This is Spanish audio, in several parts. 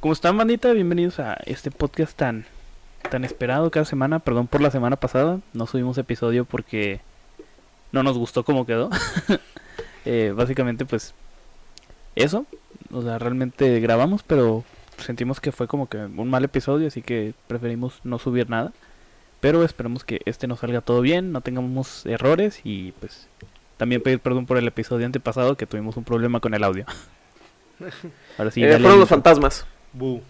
¿Cómo están, bandita? Bienvenidos a este podcast tan, tan esperado cada semana. Perdón por la semana pasada. No subimos episodio porque no nos gustó cómo quedó. Eh, básicamente, pues, eso. O sea, realmente grabamos, pero sentimos que fue como que un mal episodio, así que preferimos no subir nada. Pero esperemos que este nos salga todo bien, no tengamos errores y pues también pedir perdón por el episodio antepasado que tuvimos un problema con el audio. Ahora sí, eh, fueron los fantasmas. Bu.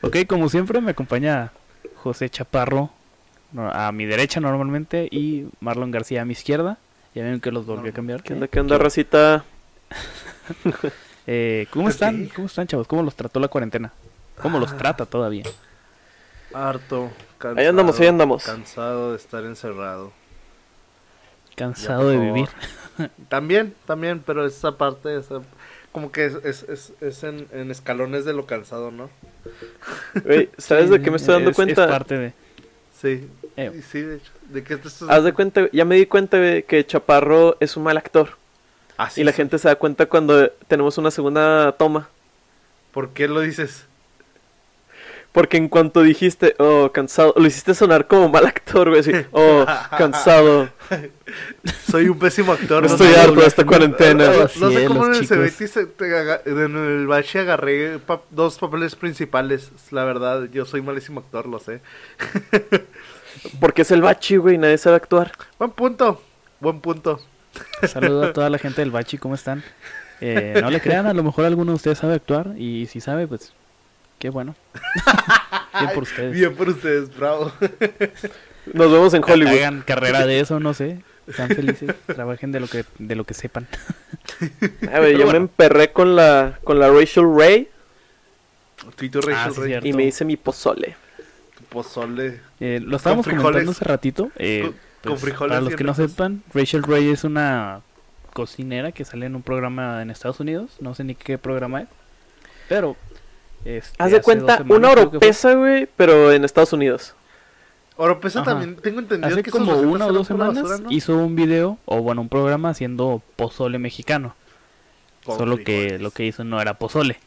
Ok, como siempre me acompaña José Chaparro a mi derecha normalmente y Marlon García a mi izquierda. Ya ven que los volví a cambiar. ¿Qué onda, qué onda, racita? eh, ¿Cómo están? ¿Cómo están, chavos? ¿Cómo los trató la cuarentena? ¿Cómo los trata todavía? Harto, cansado. Ahí andamos, ahí andamos. Cansado de estar encerrado. Cansado de vivir. también, también, pero esa parte, esa, como que es, es, es, es en, en, escalones de lo cansado, ¿no? ¿sabes de qué me estoy dando cuenta? Es parte de... Sí, eh. sí, de hecho. ¿De qué te estás Haz de cuenta, ya me di cuenta de que Chaparro es un mal actor. Así y la gente se da cuenta cuando tenemos una segunda toma. ¿Por qué lo dices? Porque en cuanto dijiste, oh, cansado, lo hiciste sonar como mal actor, güey. Así, oh, cansado. Soy un pésimo actor. Estoy harto de esta cuarentena. No, sé cómo en el CBT, en el bache agarré dos papeles principales. La verdad, yo soy malísimo actor, lo sé. Porque es el bachi, güey, nadie sabe actuar. Buen punto, buen punto. Saludo a toda la gente del bachi, ¿cómo están? Eh, no le crean, a lo mejor alguno de ustedes sabe actuar. Y si sabe, pues Qué bueno. Bien por ustedes. Bien por ustedes, bravo. Nos vemos en Hollywood. Hagan carrera de eso, no sé. Sean felices, trabajen de lo que de lo que sepan. A ver, yo me emperré con la con la Rachel Ray. Tito Rachel ah, Ray. Y me hice mi pozole. Tu pozole. Eh, lo estábamos comentando hace ratito. Eh, con, pues, frijoles. Para los que no sepan, Rachel Ray es una cocinera que sale en un programa en Estados Unidos. No sé ni qué programa es. Pero este, Haz de cuenta, una oropesa, güey, pero en Estados Unidos. Oropesa también, tengo entendido Hace como una o dos semanas hizo un video, o bueno, un programa haciendo pozole mexicano. Solo que lo que hizo no era pozole.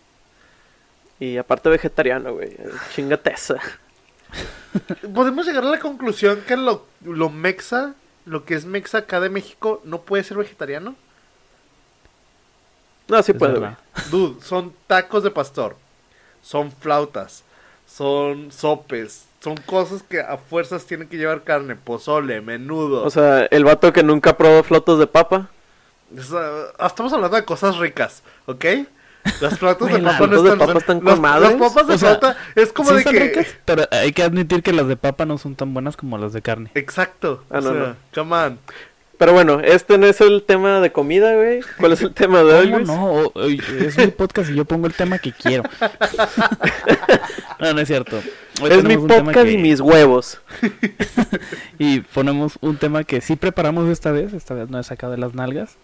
Y aparte vegetariano, güey. Chingateza. Podemos llegar a la conclusión que lo, lo mexa, lo que es mexa acá de México, no puede ser vegetariano. No, sí puede, güey. Dude, son tacos de pastor son flautas, son sopes, son cosas que a fuerzas tienen que llevar carne, pozole, menudo. O sea, el vato que nunca probó flautas de papa. estamos hablando de cosas ricas, ¿ok? Las flautas de papa no están, de papa están las, las, papas de flauta es como de que ricas, pero hay que admitir que las de papa no son tan buenas como las de carne. Exacto. Ah, no, no. Come on. Pero bueno, este no es el tema de comida, güey. ¿Cuál es el tema de hoy? No, es mi podcast y yo pongo el tema que quiero. no, no es cierto. es mi podcast y mis huevos. y ponemos un tema que sí preparamos esta vez. Esta vez no he sacado de las nalgas.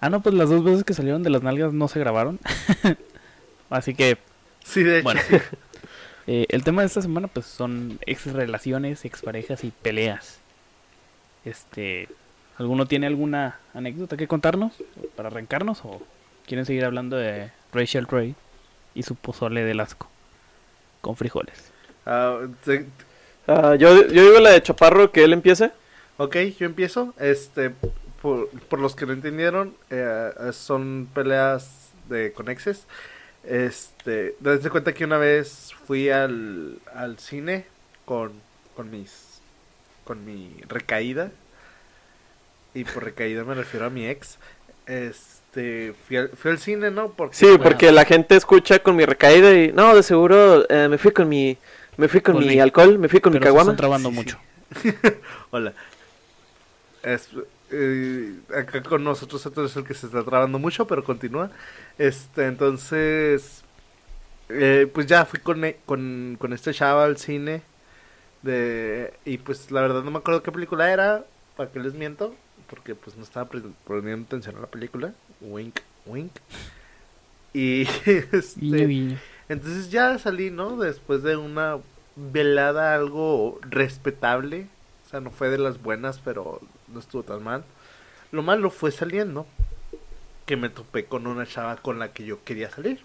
Ah, no, pues las dos veces que salieron de las nalgas no se grabaron. Así que. Sí, de hecho. Bueno, eh, el tema de esta semana, pues son ex relaciones, ex parejas y peleas. Este ¿Alguno tiene alguna anécdota que contarnos para arrancarnos o quieren seguir hablando de Rachel Ray y su pozole de asco con frijoles? Uh, yo, yo digo la de Chaparro que él empiece. Ok, yo empiezo. Este, por, por los que no entendieron, eh, son peleas de conexes. Este, desde cuenta que una vez fui al, al cine con, con mis, con mi recaída y por recaída me refiero a mi ex, este, fui al, cine, ¿no? Porque, sí, porque la gente escucha con mi recaída y, no, de seguro eh, me fui con mi, me fui con, mi, alcohol, me fui con mi caguama. están trabando mucho. Hola. Eh, acá con nosotros es el que se está trabando mucho, pero continúa. Este, entonces, eh, pues ya fui con, e, con, con este chava al cine. De, y pues la verdad no me acuerdo qué película era, para que les miento porque pues no estaba poniendo atención a la película. Wink, wink. Y este, Entonces ya salí, ¿no? Después de una velada algo respetable. O sea, no fue de las buenas, pero no estuvo tan mal. Lo malo fue saliendo. Que me topé con una chava con la que yo quería salir.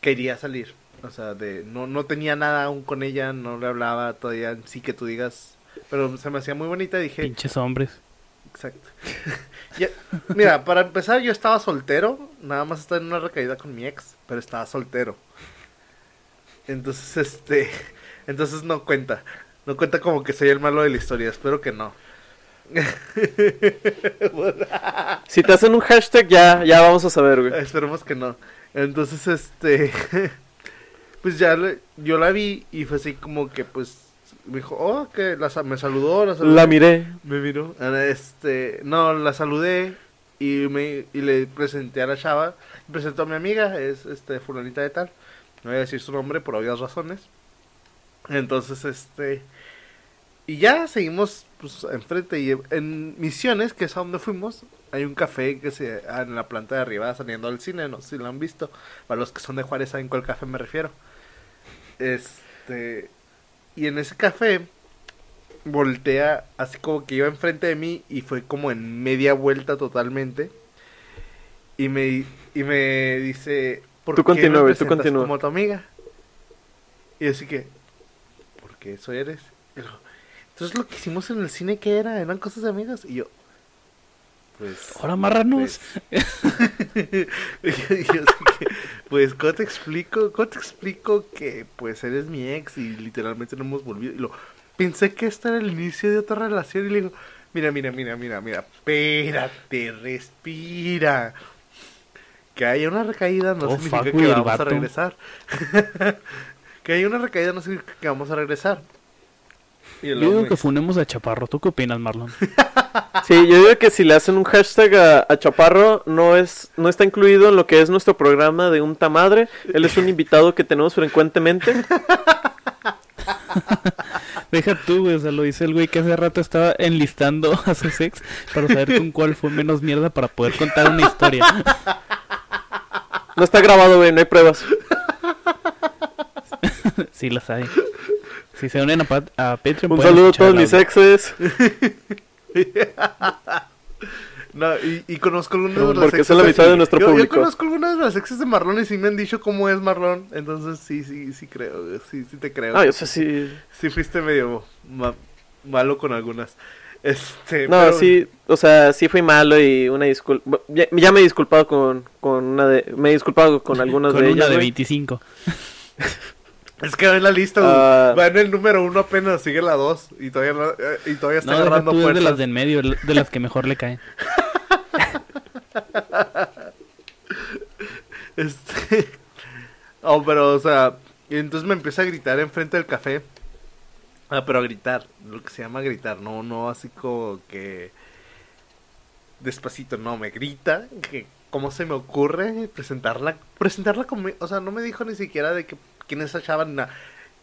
Quería salir. O sea, de no, no tenía nada aún con ella, no le hablaba todavía, sí que tú digas. Pero se me hacía muy bonita y dije, Pinches hombres. Exacto. Mira, para empezar, yo estaba soltero. Nada más estaba en una recaída con mi ex, pero estaba soltero. Entonces, este. Entonces no cuenta. No cuenta como que soy el malo de la historia. Espero que no. Si te hacen un hashtag, ya, ya vamos a saber, güey. Esperemos que no. Entonces, este. Pues ya le- yo la vi y fue así como que, pues. Me dijo, oh, que la me saludó, la saludé. La miré. Me miró. Este, no, la saludé y me y le presenté a la chava. Presentó a mi amiga, es este fulanita de tal. No voy a decir su nombre por obvias razones. Entonces, este y ya seguimos pues enfrente y en Misiones, que es a donde fuimos, hay un café que se ah, en la planta de arriba saliendo del cine, no sé si lo han visto. Para los que son de Juárez saben cuál café me refiero. Este y en ese café voltea así como que iba enfrente de mí y fue como en media vuelta totalmente. Y me, y me dice, ¿por Tú qué continúa, me tú continúa. como tu amiga? Y así que, ¿por qué eso eres? Entonces lo que hicimos en el cine, ¿qué era? ¿Eran cosas de amigas? Y yo, pues... Ahora marranos. Pues, pues, ¿cómo te explico? ¿Cómo te explico que, pues, eres mi ex y literalmente no hemos volvido? Y lo, pensé que este era el inicio de otra relación y le digo, mira, mira, mira, mira, mira, espérate, respira. Que haya una recaída no Oh, significa que vamos a regresar. que haya una recaída no significa que vamos a regresar. Y Yo digo que funemos a Chaparro. ¿Tú qué opinas, Marlon? Sí, yo digo que si le hacen un hashtag a, a Chaparro, no es no está incluido en lo que es nuestro programa de un tamadre. Él es un invitado que tenemos frecuentemente. Deja tú, güey. O sea, lo dice el güey que hace rato estaba enlistando a su ex para saber con cuál fue menos mierda para poder contar una historia. No está grabado, güey, no hay pruebas. sí, las hay. Si se unen a, a Patreon, Un saludo a todos mis exes, No, y, y conozco algunas de las porque exes son la mitad así. de nuestro yo, público. Yo conozco algunas de las exes de Marlon y sí me han dicho cómo es Marlon. Entonces sí, sí, sí creo. Sí, sí te creo. Ah, yo sé si... Sí fuiste medio ma- malo con algunas. Este, No, pero- sí, o sea, sí fui malo y una disculpa... Ya, ya me he disculpado con, con una de... Me he disculpado con algunas Con de una ellas, de güey. 25. Es que va en la lista, güey. Ah. va en el número uno apenas, sigue la dos. Y todavía, no- eh, y todavía está No, agarrando tú es de las de en medio, de las que mejor le caen. Este. Oh, pero, o sea. Y entonces me empieza a gritar enfrente del café. Ah, pero a gritar. Lo que se llama gritar. No, no así como que. Despacito, no, me grita. Que cómo se me ocurre presentarla. Presentarla como. O sea, no me dijo ni siquiera de que quién es esa chava ni nada.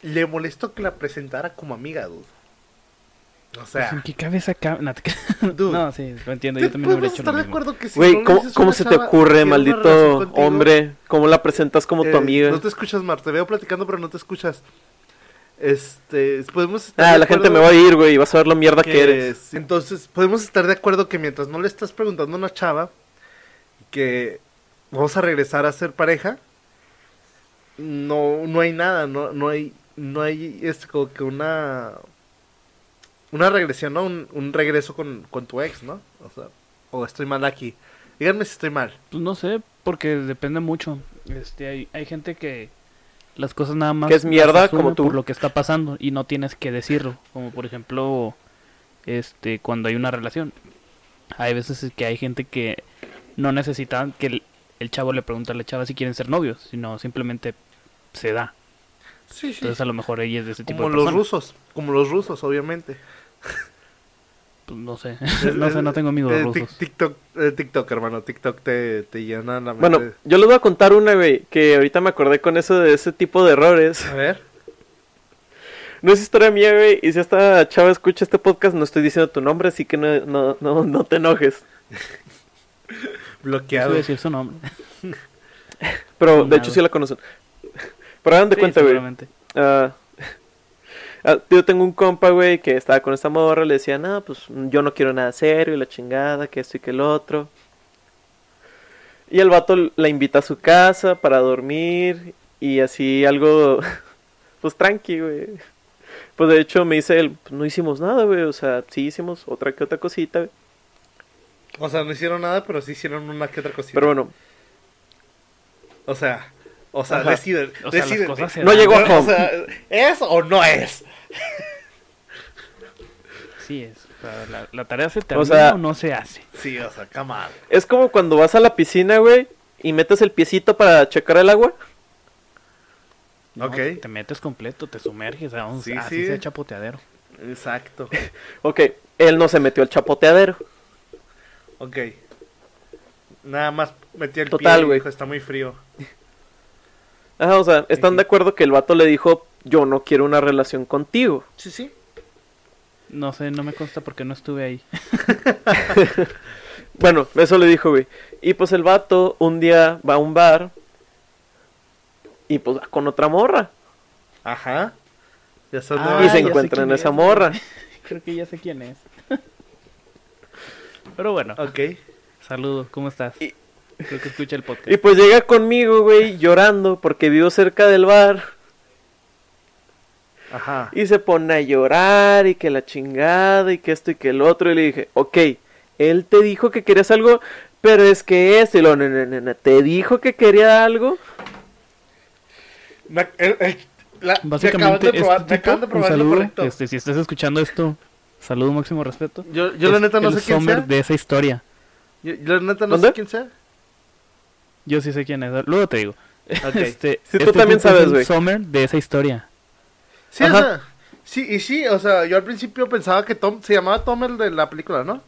Le molestó que la presentara como amiga, dude. O Pues, sea. ¿En qué cabeza cabe? No, te- Dude. no, sí, lo entiendo. Yo también podemos hecho estar lo de mismo. acuerdo que si Güey, no ¿cómo, se te ocurre, maldito hombre? ¿Cómo la presentas como tu Eh, amiga? No te escuchas, Mar. Te veo platicando, pero no te escuchas. Este, podemos estar Ah, de la gente me va a ir, güey, y vas a ver lo mierda que, que eres. Entonces, podemos estar de acuerdo que mientras no le estás preguntando a una chava que vamos a regresar a ser pareja, no, no hay nada, no, no hay, no hay, es como que una, una regresión, ¿no? Un, un regreso con, con tu ex, ¿no? O sea, o estoy mal aquí. Díganme si estoy mal. Pues no sé, porque depende mucho. Este, hay, hay gente que las cosas nada más Que es mierda, como tú. por lo que está pasando y no tienes que decirlo, como por ejemplo, este, cuando hay una relación. Hay veces que hay gente que no necesita que el, el chavo le pregunte a la chava si quieren ser novios, sino simplemente se da. Sí, sí. Entonces a lo mejor ella es de ese tipo Como de los persona. rusos, como los rusos, obviamente. Pues no sé, no sé, no tengo amigos Eh, rusos. TikTok, eh, TikTok, hermano, TikTok te, te llena la mente. Bueno, yo les voy a contar una, güey, que ahorita me acordé con eso de ese tipo de errores. a ver. No es historia mía, güey, y si esta chava escucha este podcast, no estoy diciendo tu nombre, así que no, no, no, no te enojes. Bloqueado. decir su nombre. Pero, de hecho, sí la conocen. Pero hagan de Sí, cuenta, güey. seguramente. Ah, ah, yo tengo un compa, güey, que estaba con esta morra, le decía, no, pues yo no quiero nada serio, y la chingada, que esto y que el otro. Y el vato la invita a su casa para dormir y así algo, pues tranqui, güey. Pues de hecho me dice él, "Pues, no hicimos nada, güey, o sea, sí hicimos otra que otra cosita, güey. O sea, no hicieron nada, pero sí hicieron una que otra cosita. Pero bueno, O sea, o sea, Ajá. deciden. O sea, las deciden. cosas se No dan. llegó a O home. sea, ¿es o no es? Sí es. O sea, la, la tarea se termina o, sea- no se hace. Sí, o sea, come on. es como cuando vas a la piscina, güey, y metes el piecito para checar el agua. No, Ok. Te metes completo, te sumerges, vamos, Sí, así sí. sea chapoteadero. Exacto. Ok, él no se metió al chapoteadero. Ok. Nada más metí el Total, pie y güey. dijo, está muy frío. Ajá, o sea, están de acuerdo que el vato le dijo, yo no quiero una relación contigo. Sí, sí. No sé, no me consta porque no estuve ahí. Bueno, eso le dijo, güey. Y pues el vato un día va a un bar y pues va con otra morra. Ajá. Ya Ah, y se encuentran en esa es, morra. Creo que ya sé quién es. Pero bueno, Ok. saludo, ¿cómo estás? Y- Creo que escucha el podcast. Y pues llega conmigo, güey, llorando porque vivo cerca del bar. Ajá. Y se pone a llorar y que la chingada y que esto y que el otro. Y le dije, ok, él te dijo que querías algo, pero es que esto. Y lo, no, no, no, no, te dijo que quería algo. Me, el- el- la- me Básicamente, acaban de probar, este me de un probar lo saludo, correcto. este, si estás escuchando esto, saludo máximo respeto. Yo, yo la Es neta no sé quién sea. de esa historia. Yo, yo la neta no ¿Dónde? sé quién sea. Yo sí sé quién es, luego te digo. Ok. Este, Sí, tú este también es sabes, güey. Sommer de esa historia. Sí, Ajá. o sea, sí, y sí, o sea, yo al principio pensaba que Tom, se llamaba Tom el de la película, ¿no?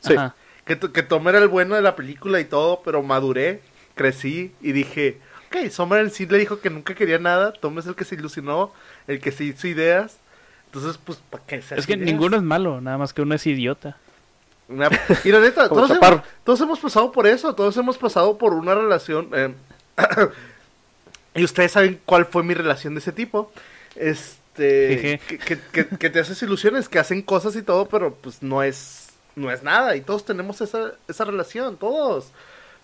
Sí. Ajá. Que, que Tom era el bueno de la película y todo, pero maduré, crecí y dije, ok, Summer en sí le dijo que nunca quería nada, Tom es el que se ilusionó, el que se hizo ideas, entonces, pues, ¿para qué se Es hace que ideas? ninguno es malo, nada más que uno es idiota. Una- Y la neta, todos hemos, todos hemos pasado por eso, todos hemos pasado por una relación. eh, y ustedes saben cuál fue mi relación de ese tipo. Este. Que, que- que- que te haces ilusiones, que hacen cosas y todo, pero pues no es. No es nada. Y todos tenemos esa, esa relación, todos.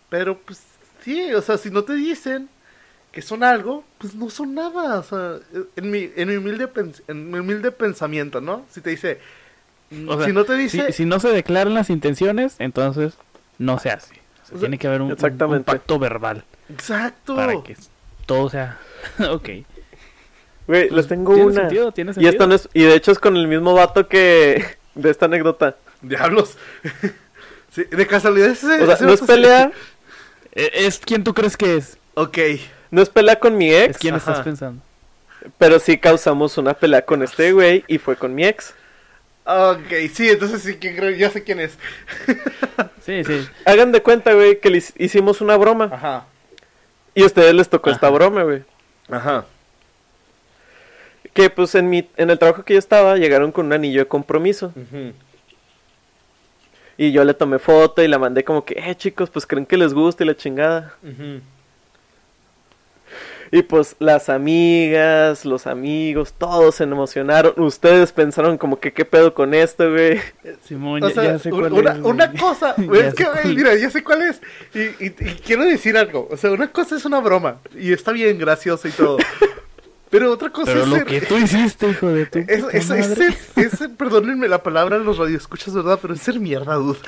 Pero pues sí, o sea, si no te dicen que son algo, pues no son nada. O sea, en mi, en mi, humilde, en mi humilde pensamiento, ¿no? Si te dice. O sea, si no te dice. Si, si no se declaran las intenciones, entonces no se hace. O sea, O sea, tiene que haber un, un- un exactamente. pacto verbal Exacto. para que todo sea... ok. Güey, Pues, les tengo tiene una. sentido, tiene Y esta no es, y de hecho es con el mismo vato que de esta anécdota. Diablos. Sí, de casualidad ese. O sea, ese no es pelea, Eh, ¿Es quién tú crees que es? Ok. no es pelea con mi ¿Es ex, quién Ajá. estás pensando? pero sí causamos una pelea con este güey y fue con mi ex. Ok, sí, entonces sí, ¿quién creo? ya sé quién es. Sí, sí. Hagan de cuenta, güey, que le hic- hicimos una broma Ajá. y a ustedes les tocó esta broma, güey. Ajá. Que pues en mi en el trabajo que yo estaba llegaron con un anillo de compromiso y yo le tomé foto y la mandé como que, "Eh, chicos, pues creen que les gusta y la chingada." Y pues las amigas, los amigos, todos se emocionaron. Ustedes pensaron como que qué pedo con esto, güey. Simón, O ya, sea, ya sé cuál una, es, güey. una cosa, Ya güey, es que, güey, mira, ya sé cuál es. Y, y- y quiero decir algo. O sea, una cosa es una broma. Y está bien, graciosa y todo. Pero otra cosa Pero es. lo ser- que tú hiciste, hijo de tu Es, es, es ser- es ser- perdónenme la palabra en los radioescuchas, ¿verdad? Pero es ser mierda, dude.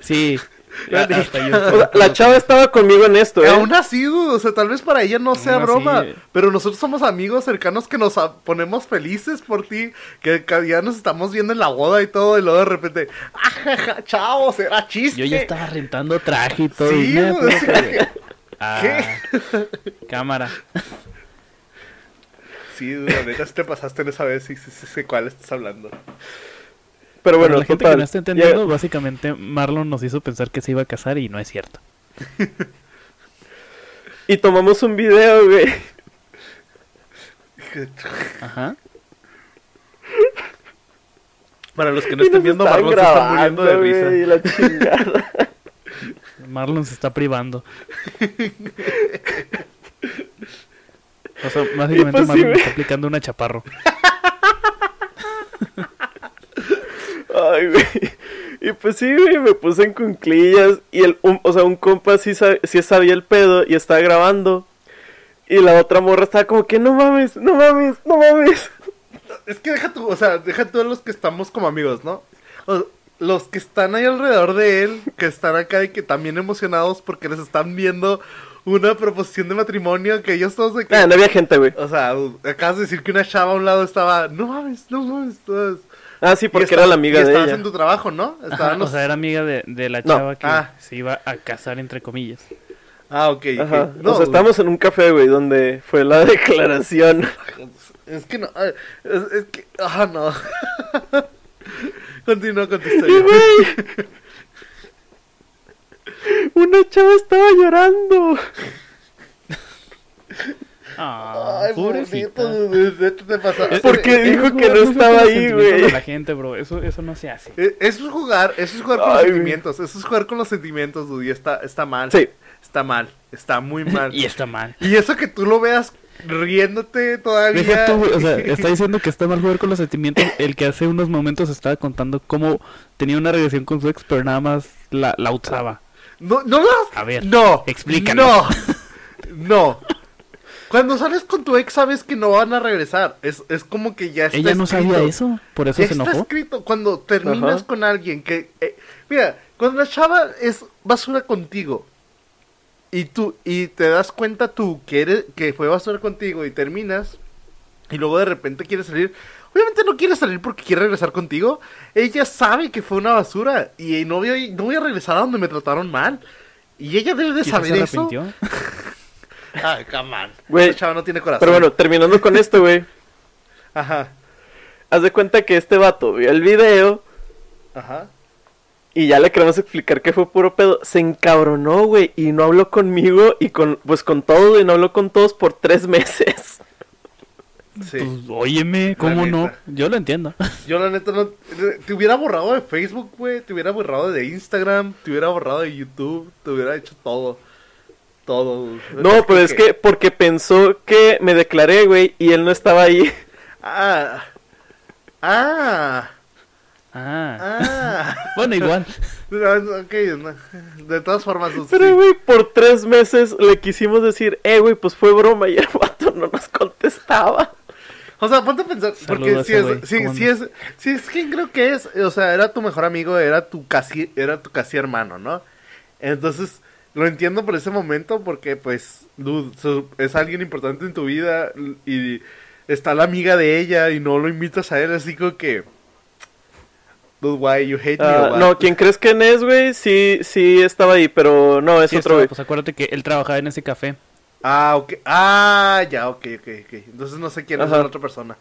Sí. O sea, la chava estaba conmigo en esto, ¿eh? Aún así, o sea, tal vez para ella no sea Aún broma, eh. pero nosotros somos amigos cercanos que nos ponemos felices por ti, que, ya nos estamos viendo en la boda y todo, y luego de repente, ajaja, chao, será chiste. Yo ya estaba rentando traje y todo. Sí, y güey. puta, güey. Ah, cámara. Sí, la neta, te pasaste en esa vez y sí, sí sé cuál estás hablando. Pero bueno, Para la gente total. que no está entendiendo, Ya- básicamente Marlon nos hizo pensar que se iba a casar y no es cierto. Y tomamos un video, güey. Ajá. Para los que no estén viendo, Marlon se está muriendo de risa. güey, y la chingada. Marlon se está privando. O sea, básicamente pues sí, Marlon está aplicando una chaparro. Ay, güey. Y pues sí, güey, me puse en cunclillas. Y el, un- o sea, un compa sí, sa- sí sabía el pedo y estaba grabando. Y la otra morra estaba como que no mames, no mames, no mames. Es que deja tú, o sea, deja tú a los que estamos como amigos, ¿no? O- los que están ahí alrededor de él, que están acá y que también emocionados porque les están viendo una proposición de matrimonio que ellos todos de que... Ah, no había gente, güey. O sea, acabas de decir que una chava a un lado estaba, no mames, no mames, todas. Ah, sí, porque era la amiga y de estabas ella. en tu trabajo, ¿no? Ajá, Estaban o los- sea, era amiga de, de la No. chava que Ah. se iba a casar, entre comillas. Ah, ok. Ajá. No, o sea, estábamos en un café, güey, donde fue la declaración. Es que no, es, es que, ah, no. Continúa con tu Y, historia. güey. Una chava estaba llorando. Ah, Ay, pobrecito, neta te pasa. Porque dijo que no estaba ahí, güey. la gente, bro. Eso, eso no se hace. Eh, Eso es jugar, eso es jugar con Ay, los güey. sentimientos, eso es jugar con los sentimientos, dude, y está, está mal. Sí. Está mal, está muy mal. Y está mal. y eso que tú lo veas riéndote todavía. Deja tú, güey, o sea, está diciendo que está mal jugar con los sentimientos. El que hace unos momentos estaba contando cómo tenía una relación con su ex, pero nada más la, la usaba. No, no lo A ver, No. explícanos. No. No. Cuando sales con tu ex sabes que no van a regresar. Es, es como que ya está Ella no escrito. sabía eso, por eso Ya se está enojó. escrito cuando terminas Ajá. con alguien que... eh, mira, cuando la chava es basura contigo y tú y te das cuenta tú que, eres, que fue basura contigo y terminas y luego de repente quieres salir... Obviamente no quiere salir porque quiere regresar contigo.Ella sabe que fue una basura y no voy a, no voy a regresar a donde me trataron mal. Y ella debe de saber se eso. Ay, come on. Güey, Esa chava no tiene corazón. Pero bueno, terminando con esto, güey. Ajá, Haz de cuenta que este vato vio el video ajá. y ya le queremos explicar que fue puro pedo. Se encabronó, güey, y no habló conmigo y con, pues con todos, y no habló con todos por tres meses. Sí. Pues, óyeme, ¿cómo no? Yo lo entiendo. Yo la neta no... Te hubiera borrado de Facebook, güey. Te hubiera borrado de Instagram. Te hubiera borrado de YouTube. Te hubiera hecho todo. Todo. No, pero es que porque pensó que me declaré, güey, y él no estaba ahí. Ah. Ah. Ah, Ah. bueno, igual. No, ok, no. De todas formas, sí. Pero, güey, por tres meses le quisimos decir, eh, güey, pues fue broma, y el vato no nos contestaba. O sea, ponte a pensar, porque a si es, güey, sí, ¿cómo sí no? es, sí es quien creo que es, o sea, era tu mejor amigo, era tu casi, era tu casi hermano, ¿no? Entonces, lo entiendo por ese momento, porque pues, dude, es alguien importante en tu vida y está la amiga de ella y no lo invitas a él, así como que, dude, why you hate me? Ah, no, ¿quién crees que es, güey? Sí, sí estaba ahí, pero no, es Sí, otro, güey. pues acuérdate que él trabajaba en ese café. Ah, ok, ah, ya, ok, ok, ok, entonces no sé quién es la otra persona.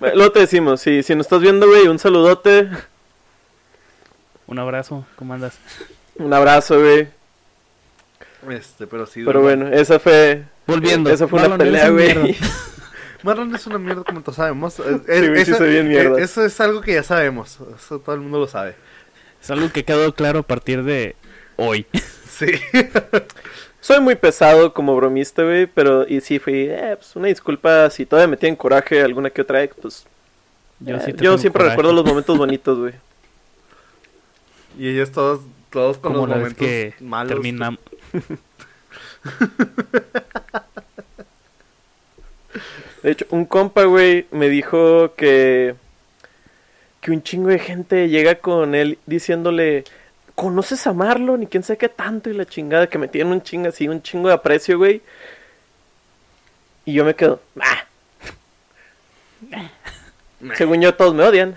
Luego te decimos, sí, si nos estás viendo, güey, un saludote, Un abrazo, ¿cómo andas? un abrazo, güey. Este, pero sí. Pero bueno, esa fue... Volviendo. Esa fue una Marlon, eres pelea, güey. Marlon es una mierda como todos sabemos. Eh, Sí, eso, soy bien mierda. eh, eso es algo que ya sabemos. Eso todo el mundo lo sabe. Es algo que quedó claro a partir de hoy. Sí. Soy muy pesado como bromista, güey, pero y sí fui, eh, pues una disculpa si todavía me tienen coraje alguna que otra pues Yo, eh, sí te yo tengo siempre coraje. recuerdo los momentos bonitos, güey. y ellos todos, todos con Como los vez momentos que malos. terminamos. De hecho, un compa, güey, me dijo que que un chingo de gente llega con él diciéndole, ¿conoces a Marlon? Y quién sabe qué tanto y la chingada, que me tienen un chingo así, un chingo de aprecio, güey. Y yo me quedo, ah. Según yo, todos me odian.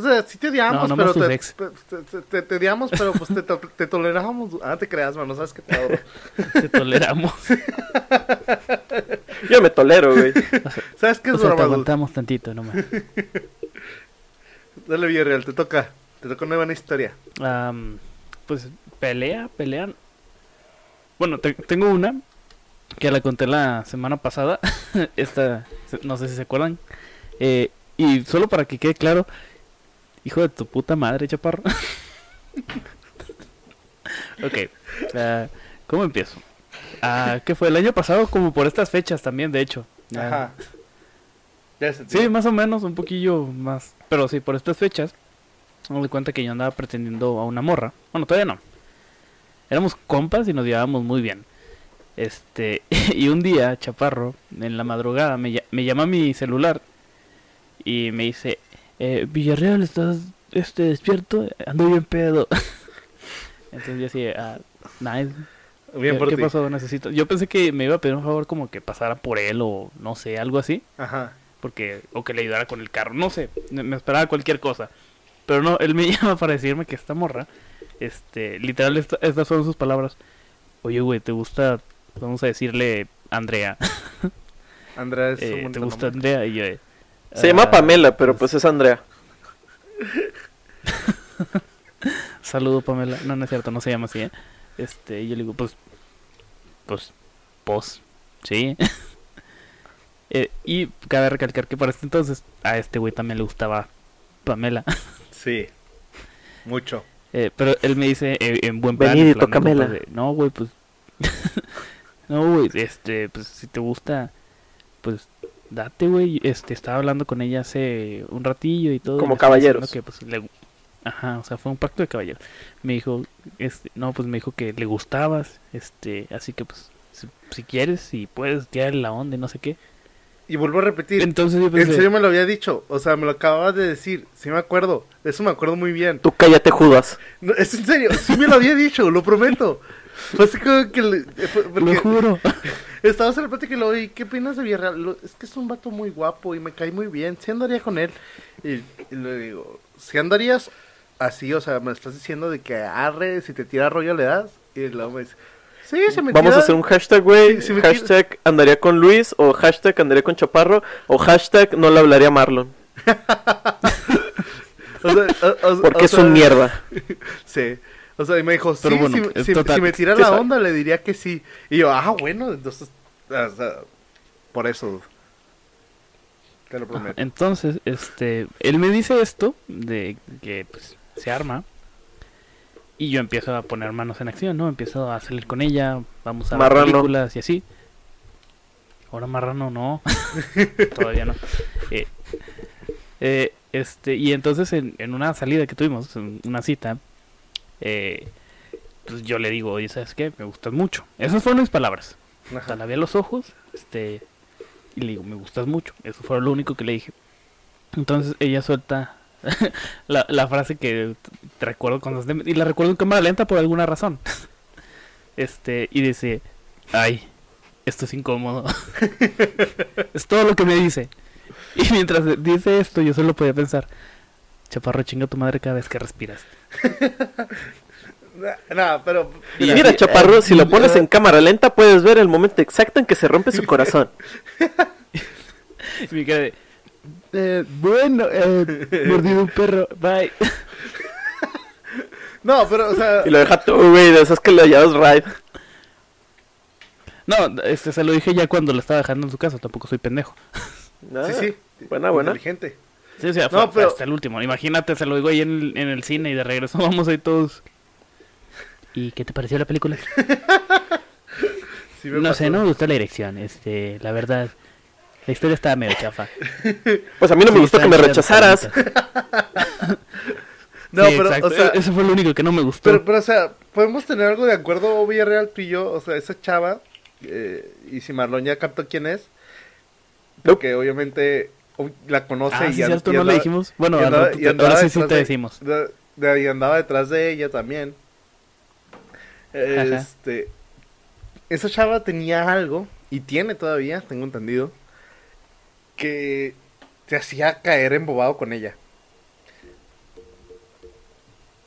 O sea, sí te odiamos, No, pero te, ex. te, te- te- te odiamos, pero pues te, to- te toleramos. Ah, te creas, mano, sabes qué pedo. Te toleramos. Yo me tolero, güey. ¿Sabes qué o es sea, te aguantamos tantito nomás. Dale, Villarreal, te toca. Te toca una buena historia. Pues pelea, pelean. Bueno, te- tengo una que la conté la semana pasada. Esta, no sé si se acuerdan. Eh, y solo para que quede claro, hijo de tu puta madre, chaparro. ok, ah, ¿cómo empiezo? Ah, ¿qué fue? El año pasado, como por estas fechas también, de hecho. Ya- Ajá. Sí, más o menos, un poquillo más. Pero sí, por estas fechas, me doy cuenta que yo andaba pretendiendo a una morra. Bueno, todavía no. Éramos compas y nos llevábamos muy bien. Este, y un día, Chaparro, en la madrugada, me, me llama mi celular y me dice, eh, Villarreal, ¿estás este, despierto? Ando bien pedo. Entonces yo así, ah, nice. Bien ¿Qué, por qué ti. pasó? Necesito... Yo pensé que me iba a pedir un favor como que pasara por él o no sé, algo así Ajá. porque o que le ayudara con el carro, no sé, me esperaba cualquier cosa. Pero no, él me llama para decirme que esta morra, este, literal esta- estas son sus palabras. Oye, güey, ¿te gusta vamos a decirle Andrea? Andrea es un Eh, ¿Te gusta nombre. Andrea? Y yo, eh, Se llama "Ah, Pamela, pero pues es Andrea. Saludo Pamela. No, no es cierto, no se llama así, ¿eh? Este, y yo le digo, pues, pues, pues, sí. Eh, y cabe recalcar que para este entonces a este güey también le gustaba Pamela. Sí. Mucho. Eh, pero él me dice eh, en buen plan. Tócamela. compas de, No, güey, pues. no, güey, este, pues si te gusta, pues date, güey. Este, estaba hablando con ella hace un ratillo y todo. Como caballeros. Que, pues, le... Ajá, o sea, fue un pacto de caballeros. Me dijo, este, no, pues me dijo que le gustabas, este, así que pues, si, si quieres, si puedes, tirarle la onda y no sé qué. Y vuelvo a repetir. Entonces yo En serio me lo había dicho. O sea, me lo acababas de decir. Sí me acuerdo. Eso me acuerdo muy bien. Tú cállate, Judas. No, es en serio. Sí me lo había dicho. Lo prometo. Fue así como que... le- fue- lo juro. Estabas en la plática y lo oí. ¿Qué opinas de Villarreal? Es que es un vato muy guapo y me cae muy bien. Sí andaría con él. Y, y le digo... Si andarías así, o sea, me estás diciendo de que arre, si te tira rollo le das. Y luego me dice... Sí, se me Vamos a hacer un hashtag, güey. Sí, sí tira- hashtag andaría con Luis, o hashtag andaría con Chaparro, o hashtag no le hablaría a Marlon. O sea, o- o- Porque es sea, un mierda. Sí. O sea, y me dijo, sí, Pero bueno, si, si- total. si me tira ¿Qué la onda, le diría que sí. Y yo, ah, bueno, entonces, o sea, por eso. Te lo Ajá, prometo. Entonces, este, él me dice esto de que pues se arma y yo empiezo a poner manos en acción, ¿no? Empiezo a salir con ella, vamos a ver películas y así. Ahora marrano no, todavía no. Eh, eh, este, y entonces en, en una salida que tuvimos, en una cita, eh, pues yo le digo, oye, ¿sabes qué? Me gustas mucho. Esas fueron mis palabras. La vi a los ojos, este, y le digo, me gustas mucho. Eso fue lo único que le dije. Entonces ella suelta la, la frase que te recuerdo constantemente, y la recuerdo en cámara lenta por alguna razón. Este, y dice, ay, esto es incómodo. es todo lo que me dice. Y mientras dice esto, yo solo podía pensar, chaparro, chinga tu madre cada vez que respiras. Na- Nada, pero. Y mira, mira, eh, Chaparro, si lo pones en cámara lenta, puedes ver el momento exacto en que se rompe su corazón. Y me quedé, "Eh, bueno, eh, mordido un perro, bye. No, pero, o sea. Y lo deja tú, güey, de esas que le llamas ride. No, este se lo dije ya cuando lo estaba dejando en su casa, tampoco soy pendejo. Ah, Sí, sí. Buena, buena. Inteligente. Sí, o sea, No, fue, fue pero- hasta el último. Imagínate, se lo digo ahí en el, en el cine y de regreso vamos ahí todos. ¿Y qué te pareció la película? Sí me No sé, pasó. no me gustó la dirección, este, la verdad. La historia estaba medio chafa. Pues a mí no me Sí, gustó que me rechazaras. No, Sí, pero, exacto, o sea. Eso fue lo único que no me gustó. Pero, pero, o sea, podemos tener algo de acuerdo, Villarreal, tú y yo. O sea, esa chava. eh, y si Marlon ya captó quién es. Porque obviamente ob- la conoce ah, y sí, cierto, y no le andaba- dijimos. Bueno, y andaba- y andaba ahora sí, sí te de- decimos. de- de ahí andaba detrás de ella también. Este. Esa chava tenía algo, y tiene todavía, tengo entendido, que te hacía caer embobado con ella.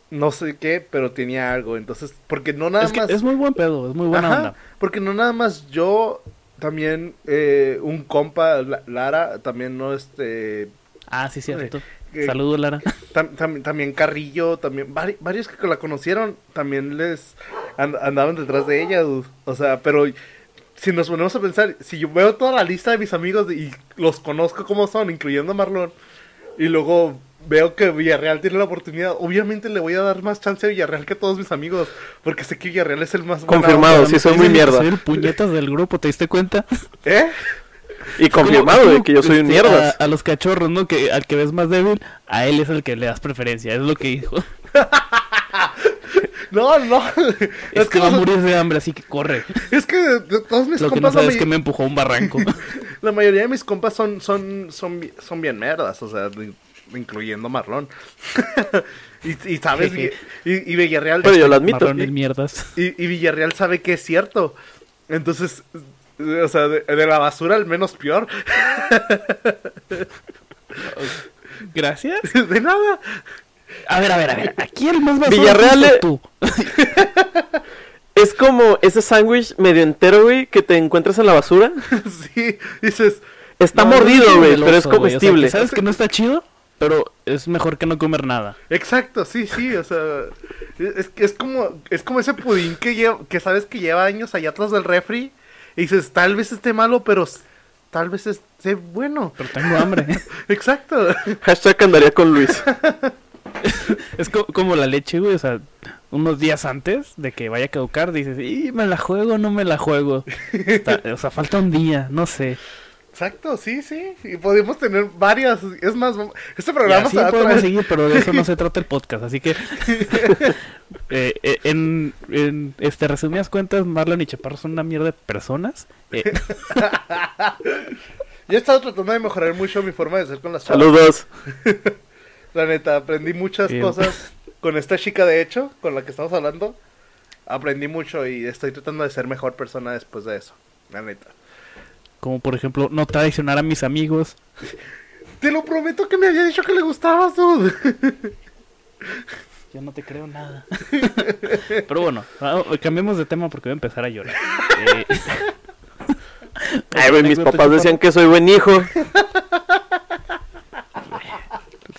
No sé qué, pero tenía algo. Entonces, porque no nada Es, que más. es muy buen pedo, es muy buena Ajá, onda. Porque no nada más yo, también eh, un compa, La- Lara, también no este. Ah, sí, cierto. que- Saludos, Lara. tam- tam- también Carrillo, también vari- varios que la conocieron, también les and- andaban detrás de ella, dude. O sea, pero si nos ponemos a pensar, si yo veo toda la lista de mis amigos y los conozco como son, incluyendo a Marlon, y luego veo que Villarreal tiene la oportunidad, obviamente le voy a dar más chance a Villarreal que a todos mis amigos, porque sé que Villarreal es el más Confirmado, sí, soy muy mierda. Soy el puñetas del grupo, ¿te diste cuenta? ¿Eh? Y confirmado, güey, que yo soy un este, mierdas. A, a los cachorros, ¿no? Que al que ves más débil, a él es el que le das preferencia. Es lo que dijo. No, no. Es, Es que que, va a morir de hambre, así que corre. es que de- de todos mis Lo que no compas, la, sabes es que me empujó a un barranco. la mayoría de mis compas son, son, son, son bien merdas, o sea, de- incluyendo Marlon. y, y sabes, y, y, y Villarreal... Pero yo lo admito. Marrones mierdas. Y, y Villarreal sabe que es cierto. Entonces, o sea, de, de la basura al menos peor. Gracias. De nada. A ver, a ver, a ver. Aquí el más basura Villarreal le- tú. Es como ese sándwich medio entero, güey, que te encuentras en la basura. sí, dices, Está No, mordido, es güey, pero es güey. O sea, comestible. que sabes que no está chido, pero es mejor que no comer nada. exacto, sí, sí, o sea, es, es como es como ese pudín que lleva, que sabes que lleva años allá atrás del refri y dices, tal vez esté malo, pero tal vez esté bueno. Pero tengo hambre. Exacto. Hashtag andaría con Luis. es co- como la leche, güey. O sea, unos días antes de que vaya a caducar, dices, y me la juego no me la juego. Está- o sea, falta un día, no sé. Exacto, sí, sí. Y podemos tener varias. Es más, este programa se va podemos traer- seguir, pero de eso no se trata el podcast. Así que, eh, eh, en, en este, resumidas cuentas, Marlon y Chaparro son una mierda de personas. Eh, Yo he estado tratando de mejorar mucho mi forma de ser con las chavas. Saludos. La neta, aprendí muchas Bien. cosas con esta chica, de hecho, con la que estamos hablando. Aprendí mucho y estoy tratando de ser mejor persona después de eso. La neta. Como por ejemplo, no traicionar a mis amigos. Te lo prometo que me había dicho que le gustabas, dude. Yo no te creo nada. Pero bueno, ah, cambiemos de tema porque voy a empezar a llorar. Eh, Ay, güey, mis papás decían que soy buen hijo.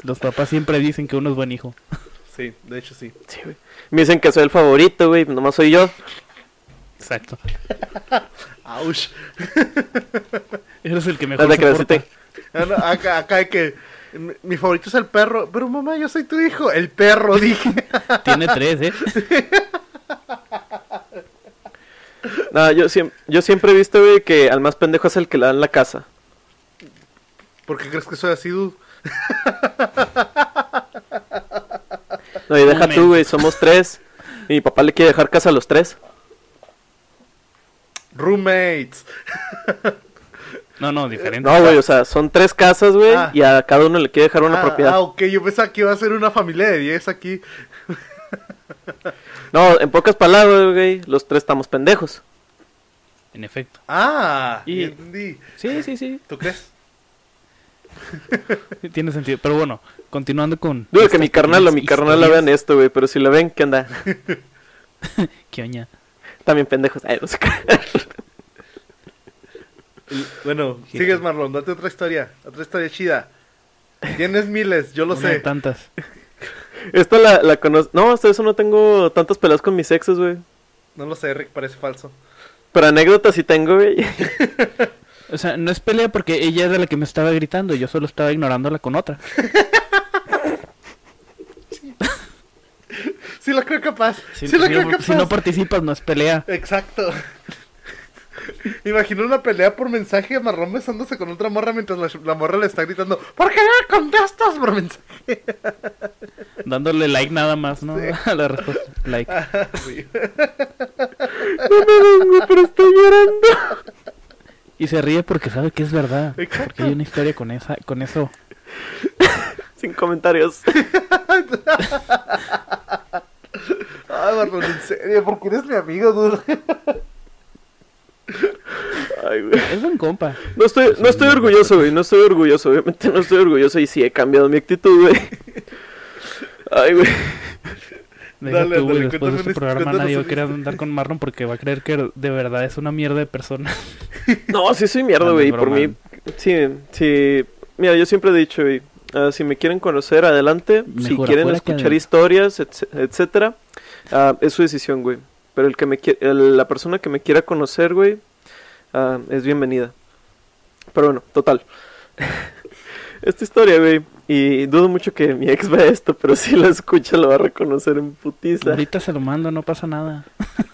Los papás siempre dicen que uno es buen hijo. Sí, de hecho sí. Me dicen que soy el favorito, güey, nomás soy yo. Exacto. Ouch. Eres el que mejor No soporta. Ah, no, acá, acá hay que. mi- favorito es el perro. Pero mamá, yo soy tu hijo. El perro, dije. Tiene tres, ¿eh? No, yo, siem- yo siempre he visto, güey, que al más pendejo es el que le dan la casa. ¿Por qué crees que soy así, dude? No, y deja tú, güey, somos tres. Y mi papá le quiere dejar casa a los tres. Roommates. No, no, diferente. No, güey, o sea, son tres casas, güey, Ah. y a cada uno le quiere dejar una ah, propiedad. ah, ok, yo pensaba que iba a ser una familia de 10 aquí. No, en pocas palabras, güey, los tres estamos pendejos. En efecto. Ah, Y- ya entendí. Sí, sí, sí. ¿Tú crees? Tiene sentido. Pero bueno, continuando con. Dudo que mi carnal o mi carnal la vean esto, güey, pero si la ven, ¿qué onda? ¿Qué oña? También pendejos. Ay, no sé qué. Bueno, sigues Marlon, date otra historia, otra historia chida. Tienes miles, yo lo sé. tantas. Esta la, la conozco. No, hasta eso no tengo tantas peleas con mis exes, güey. No lo sé, Rick, parece falso. Pero anécdotas sí tengo, güey. O sea, no es pelea porque ella era la que me estaba gritando y yo solo estaba ignorándola con otra. Sí lo creo capaz. Si, sí lo si creo capaz. si no participas, no es pelea. Exacto. Imagino una pelea por mensaje, Marrón besándose con otra morra mientras la, la morra le está gritando ¿Por qué no me contestas por mensaje? Dándole like nada más, ¿no? Sí. A la respuesta. Like. Sí. No me vengo, pero estoy llorando. Y se ríe porque sabe que es verdad. Exacto. Porque hay una historia con esa, con eso. Sin comentarios. Ay, Marlon, en serio, porque eres mi amigo, duro. Ay, güey. Es buen compa. No estoy, no estoy orgulloso, güey. No estoy orgulloso. Obviamente no estoy orgulloso y sí he cambiado mi actitud, güey. Ay, güey. Deja Dale, tú, güey, dale, después de este programa nadie va a querer andar con Marlon porque va a creer que de verdad es una mierda de persona. No, sí soy mierda, güey. Por mí, sí, sí. Mira, yo siempre he dicho, güey. ah, si me quieren conocer, adelante. si quieren escuchar historias, etc- etcétera, ah, es su decisión, güey. Pero el que me el- la persona que me quiera conocer, güey, ah, es bienvenida. Pero bueno, total. esta historia, güey. Y dudo mucho que mi ex vea esto, pero si la escucha lo va a reconocer en putiza. Ahorita se lo mando, no pasa nada.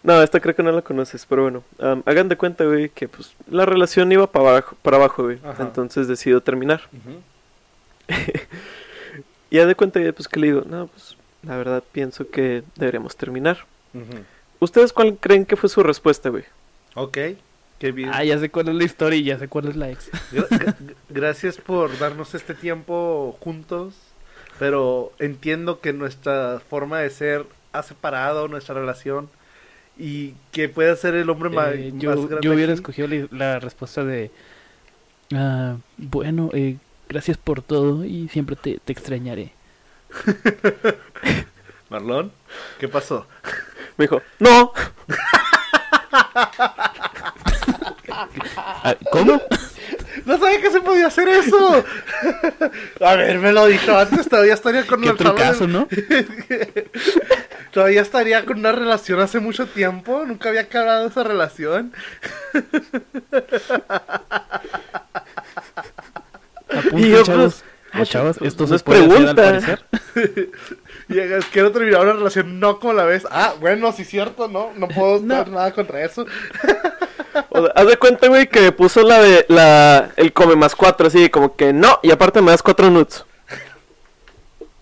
No, esta creo que no la conoces, pero bueno. hagan de cuenta, güey, que pues la relación iba para abajo, para abajo, güey. Ajá. Entonces decido terminar. Y haz de cuenta, güey, pues que le digo, no, pues la verdad pienso que deberíamos terminar. ¿Ustedes cuál creen que fue su respuesta, güey? Ok, qué bien. Ah, ya sé cuál es la historia y ya sé cuál es la ex. Gra- gra- gracias por darnos este tiempo juntos, pero entiendo que nuestra forma de ser ha separado nuestra relación y que puede ser el hombre ma- Eh, más, yo, grande. yo hubiera aquí. escogido la, la respuesta de... ah, bueno, eh, gracias por todo y siempre te, te extrañaré. Marlon, ¿qué pasó? Me dijo, no, Ah, ¿Cómo? No sabía que se podía hacer eso. A ver, me lo dijo antes, todavía estaría con Qué una otro caso, ¿no? Todavía estaría con una relación hace mucho tiempo, nunca había acabado esa relación. Apunten, Y yo, chavos. pues, chavos, esto no se es puede hacer al parecer. Y es, quiero terminar una relación, no como la ves. Ah, bueno, sí, cierto, no, no puedo No. hacer nada contra eso. O sea, haz de cuenta, güey, que puso la de la el come más cuatro, así como que no, y aparte me das cuatro nuts.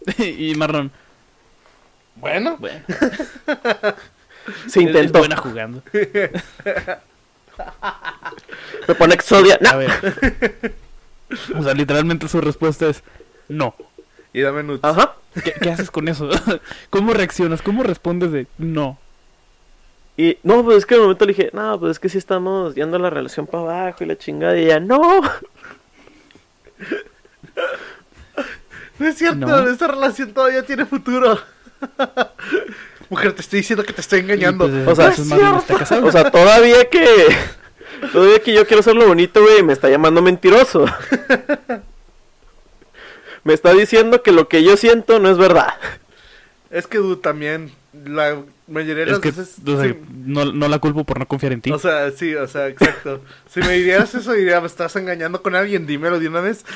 y Marrón, Bueno, bueno, Se es intentó. buena jugando. Me pone Exodia. A No. ver. O sea, literalmente su respuesta es no. Y dame nuts. Ajá. ¿Qué, qué haces con eso? ¿Cómo reaccionas? ¿Cómo respondes de no? Y no, pues es que en el momento le dije, no, pues es que sí estamos yendo la relación para abajo y la chingada. Y ella, no. No es cierto, No. esta relación todavía tiene futuro. Mujer, te estoy diciendo que te estoy engañando. Pues, O sea, está. O sea, todavía que. Todavía que yo quiero hacerlo bonito, güey, me está llamando mentiroso. Me está diciendo que lo que yo siento no es verdad. Es que tú también, la mayoría de es las que veces... o sea, sí, no, no la culpo por no confiar en ti. o sea, sí, o sea, exacto. Si me dirías eso, diría, me estás engañando con alguien, dímelo de una vez.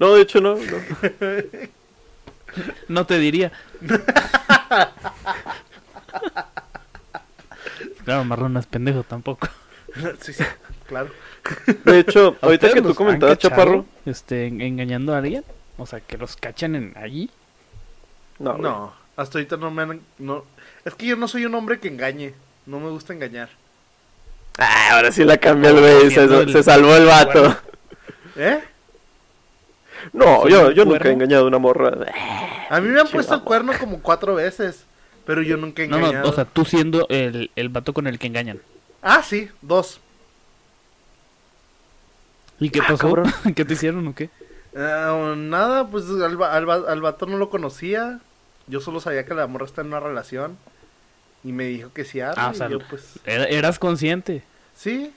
No, de hecho, no. no. No te diría. claro, Marlon no es pendejo tampoco. sí, sí, claro. De hecho, ¿A ahorita que tú comentabas, Chaparro. Este, en- engañando a alguien. O sea, que los cachan en allí. No, No, hasta ahorita no me han... No. Es que yo no soy un hombre que engañe. No me gusta engañar. Ah, ahora sí la cambió el güey. Se, Cogiendo el- se salvó el vato. ¿Eh? No, ¿Sí, yo, yo nunca he engañado a una morra. A mí me han puesto el cuerno como cuatro veces. Pero yo nunca he No, engañado. no, o sea, tú siendo el, el vato con el que engañan. Ah, sí, dos. ¿Y qué Ah, pasó? ¿Qué te hicieron o qué? Ah, nada, pues al, va- al, va- al vato no lo conocía. Yo solo sabía que la morra está en una relación. Y me dijo que sí, Ah, o y sea, yo pues... Era- eras consciente. Sí,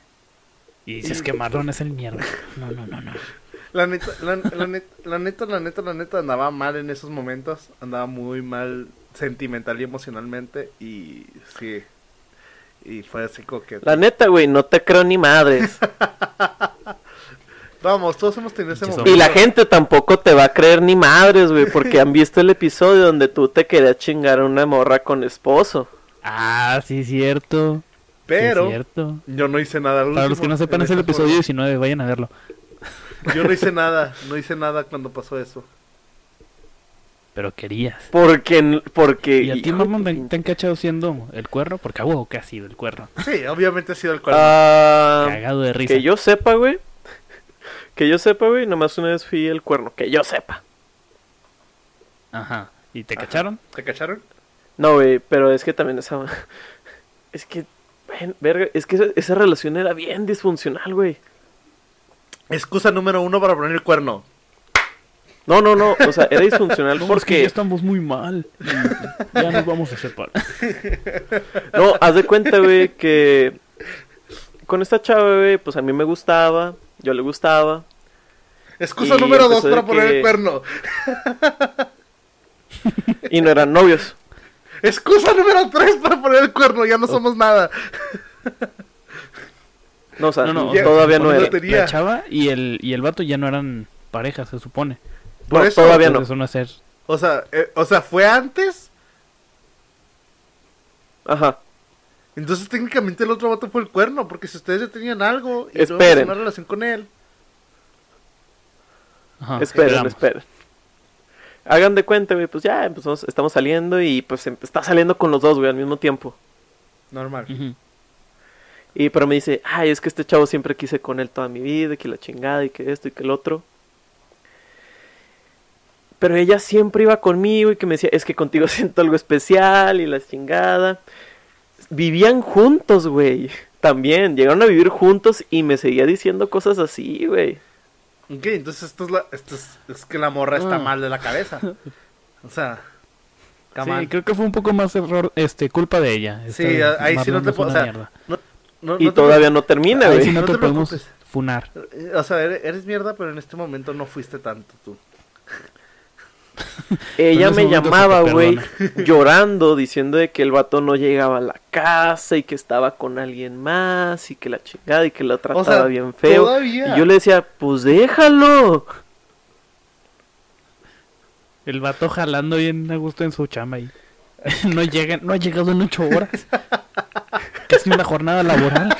Y dices que Marlon es el mierda. No, no, no, no. La neta, la, la neta, la neta, la neta, la neta, andaba mal en esos momentos. Andaba muy mal sentimental y emocionalmente. Y sí. Y fue así como que... La neta, güey, no te creo ni madres. Vamos, todos hemos tenido ese momento. Y la gente tampoco te va a creer ni madres, güey, porque han visto el episodio donde tú te querías chingar a una morra con esposo. Ah, sí, cierto. Sí, Pero cierto. yo no hice nada. al Para los que no sepan, es el episodio juego. 19. Vayan a verlo. Yo no hice nada. No hice nada cuando pasó eso. Pero querías. Porque, porque... ¿Y a ti, de te, han cachado siendo el cuerno? Porque a huevo que ha sido el cuerno. Sí, obviamente ha sido el cuerno. Ah, Cagado de risa. que yo sepa, güey. Que yo sepa, güey, nomás una vez fui el cuerno. Que yo sepa. Ajá. ¿Y te Ajá. cacharon? ¿Te cacharon? No, güey, pero es que también esa... Es que... ven, Verga, es que esa, esa relación era bien disfuncional, güey. Excusa número uno para poner el cuerno. No, no, no, o sea, era disfuncional No, es que ya porque... estamos muy mal. Ya nos vamos a separar. No, haz de cuenta, güey, que... Con esta chava, güey, pues a mí me gustaba, yo le gustaba. Excusa Y número dos para poner que- el cuerno. Y no eran novios. Excusa número tres para poner el cuerno. Ya no somos nada. No, o sea, No, no, ya- todavía no no era. La chava y el, y el vato ya no eran pareja, se supone. Por No, eso, todavía no. No ser. O sea, eh, o sea, fue antes. Ajá. Entonces técnicamente el otro vato fue el cuerno, porque si ustedes ya tenían algo y Esperen. una relación con él. Ajá, esperen, esperen. Hagan de cuenta, güey, pues ya empezamos, estamos saliendo y pues em- está saliendo con los dos, güey, al mismo tiempo. Normal. Y pero me dice, ay, es que este chavo siempre quise con él toda mi vida, y que la chingada, y que esto y que el otro. Pero ella siempre iba conmigo y que me decía, es que contigo siento algo especial y la chingada. Vivían juntos, güey. También, llegaron a vivir juntos y me seguía diciendo cosas así, güey. Ok, entonces esto es, la, esto es, es que la morra está Ah. mal de la cabeza. O sea, come Sí, on. creo que fue un poco más error, este, culpa de ella. Sí, Esta ahí sí no te puedo- o sea. No- no- Y no te todavía no termina, Ahí güey. sí no, no te, te podemos funar. preocupes. O sea, eres, eres mierda, pero en este momento no fuiste tanto tú. Ella me llamaba, güey, llorando, diciendo de que el vato no llegaba a la casa y que estaba con alguien más y que la chingada y que lo trataba sea, bien feo. todavía. Y yo le decía, pues déjalo. El vato jalando bien a gusto en su chamba ahí. no, llega, no ha llegado en ocho horas. Casi una jornada laboral.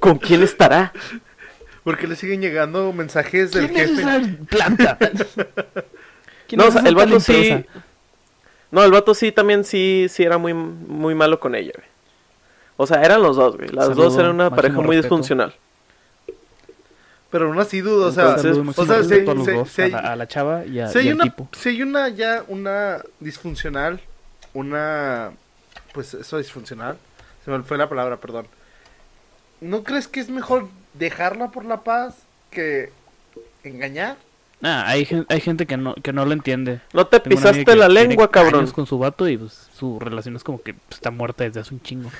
¿Con quién estará? Porque le siguen llegando mensajes del ¿Quién es jefe. esa planta? ¿Quién No, es o sea, esa el vato sí. No, el vato sí también sí, sí era muy, muy malo con ella, güey. O sea, eran los dos, güey. Las Saludo, dos eran una pareja muy respeto. disfuncional. Pero aún así dudo, o sea, Entonces, o sea, si- a los si- dos, si a hay- la, a la chava y, a, si y hay al una, tipo. si hay una ya una disfuncional, una pues eso disfuncional, se me fue la palabra, perdón. ¿No crees que es mejor dejarla por la paz que engañar? Ah, hay, hay gente que no, que no lo entiende. No te Tengo pisaste la tiene lengua, cabrón. años con su vato y pues, su relación es como que pues, está muerta desde hace un chingo.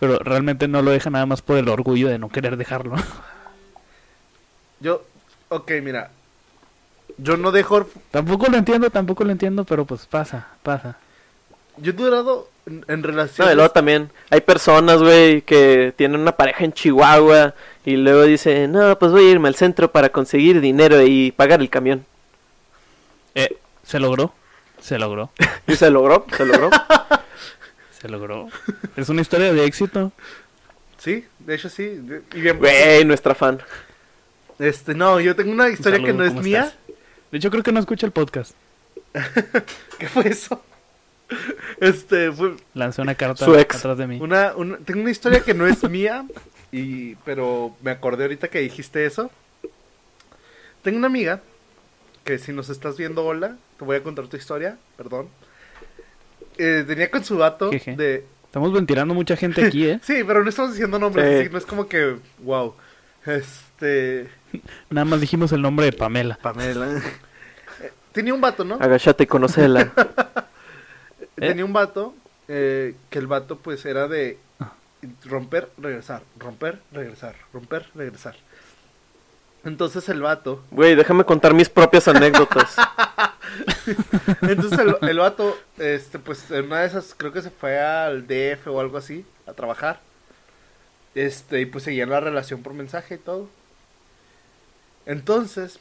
Pero realmente no lo deja nada más por el orgullo de no querer dejarlo. Yo, ok, mira, yo no dejo, tampoco lo entiendo, tampoco lo entiendo, pero pues pasa, pasa. yo he durado en, en No, y luego también hay personas, güey, que tienen una pareja en Chihuahua y luego dicen, no, pues voy a irme al centro para conseguir dinero y pagar el camión. Eh, se logró, se logró, Y se logró, se logró. se logró. Es una historia de éxito. Sí, de hecho sí. Y bien, Güey, nuestra fan. este, no, yo tengo una historia que no es ¿cómo mía. estás? De hecho creo que no escucha el podcast. ¿Qué fue eso? Este, fue Lancé una carta Su ex. atrás de mí. una, una- tengo una historia que no es mía, y, pero me acordé ahorita que dijiste eso. Tengo una amiga que si nos estás viendo, hola, te voy a contar tu historia, perdón. Eh, tenía con su vato Jeje. de... Estamos ventilando mucha gente aquí, ¿eh? Sí, pero no estamos diciendo nombres, Sí. así, no es como que, wow. Este... Nada más dijimos el nombre de Pamela. Pamela. Eh, Tenía un vato, ¿no? Agachate y conocela. Tenía un vato eh, que el vato pues era de romper, regresar, romper, regresar, romper, regresar. Entonces el vato, Güey, déjame contar mis propias anécdotas. entonces el, el vato, este, pues en una de esas creo que se fue al DF o algo así a trabajar. Este, y pues seguían la relación por mensaje y todo. Entonces,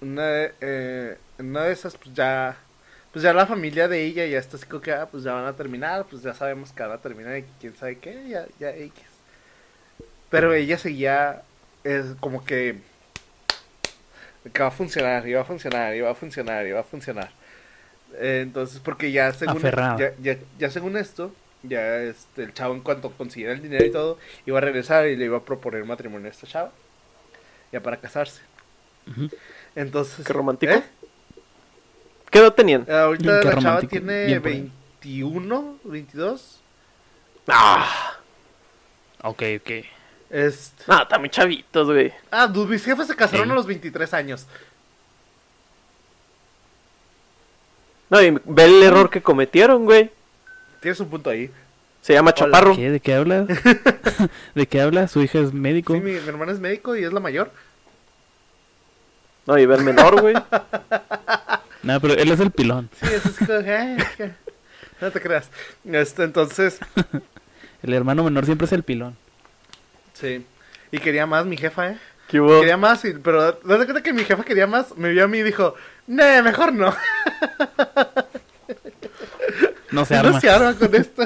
una de, eh, en una de esas, pues ya, pues ya la familia de ella ya está así como que, ah, pues ya van a terminar, pues ya sabemos que van a terminar y quién sabe qué, ya, ya X. Pero ella seguía, es como que, que va a funcionar, iba a funcionar, iba a funcionar, iba a funcionar. Eh, entonces, porque ya según, ya, ya, ya según esto, ya este, el chavo en cuanto consiguiera el dinero y todo, iba a regresar y le iba a proponer matrimonio a esta chava, ya para casarse. Entonces, Qué romántico. ¿eh? ¿Qué edad tenían? Eh, Ahorita la chava tiene bien por él. 21, 22. Ah, Ok, ok. Este... no, están muy chavitos, güey. Ah, dude, mis jefes se casaron Sí. a los 23 años. No, y ve el error que cometieron, güey. Tienes un punto ahí. Se llama Hola. Chaparro. ¿Qué? ¿De qué hablas? ¿De qué habla? Su hija es médico. Sí, mi, mi hermana es médico y es la mayor. No, y ve el menor, güey. No, pero él es el pilón. Sí, es así como que, ay, es que- No te creas. Este, entonces, El hermano menor siempre es el pilón. Sí. Y quería más mi jefa, ¿eh? ¿Qué hubo? Quería más, y- pero de cuenta que mi jefa quería más, me vio a mí y dijo, nee, mejor no. No se no arma. se arma con esto.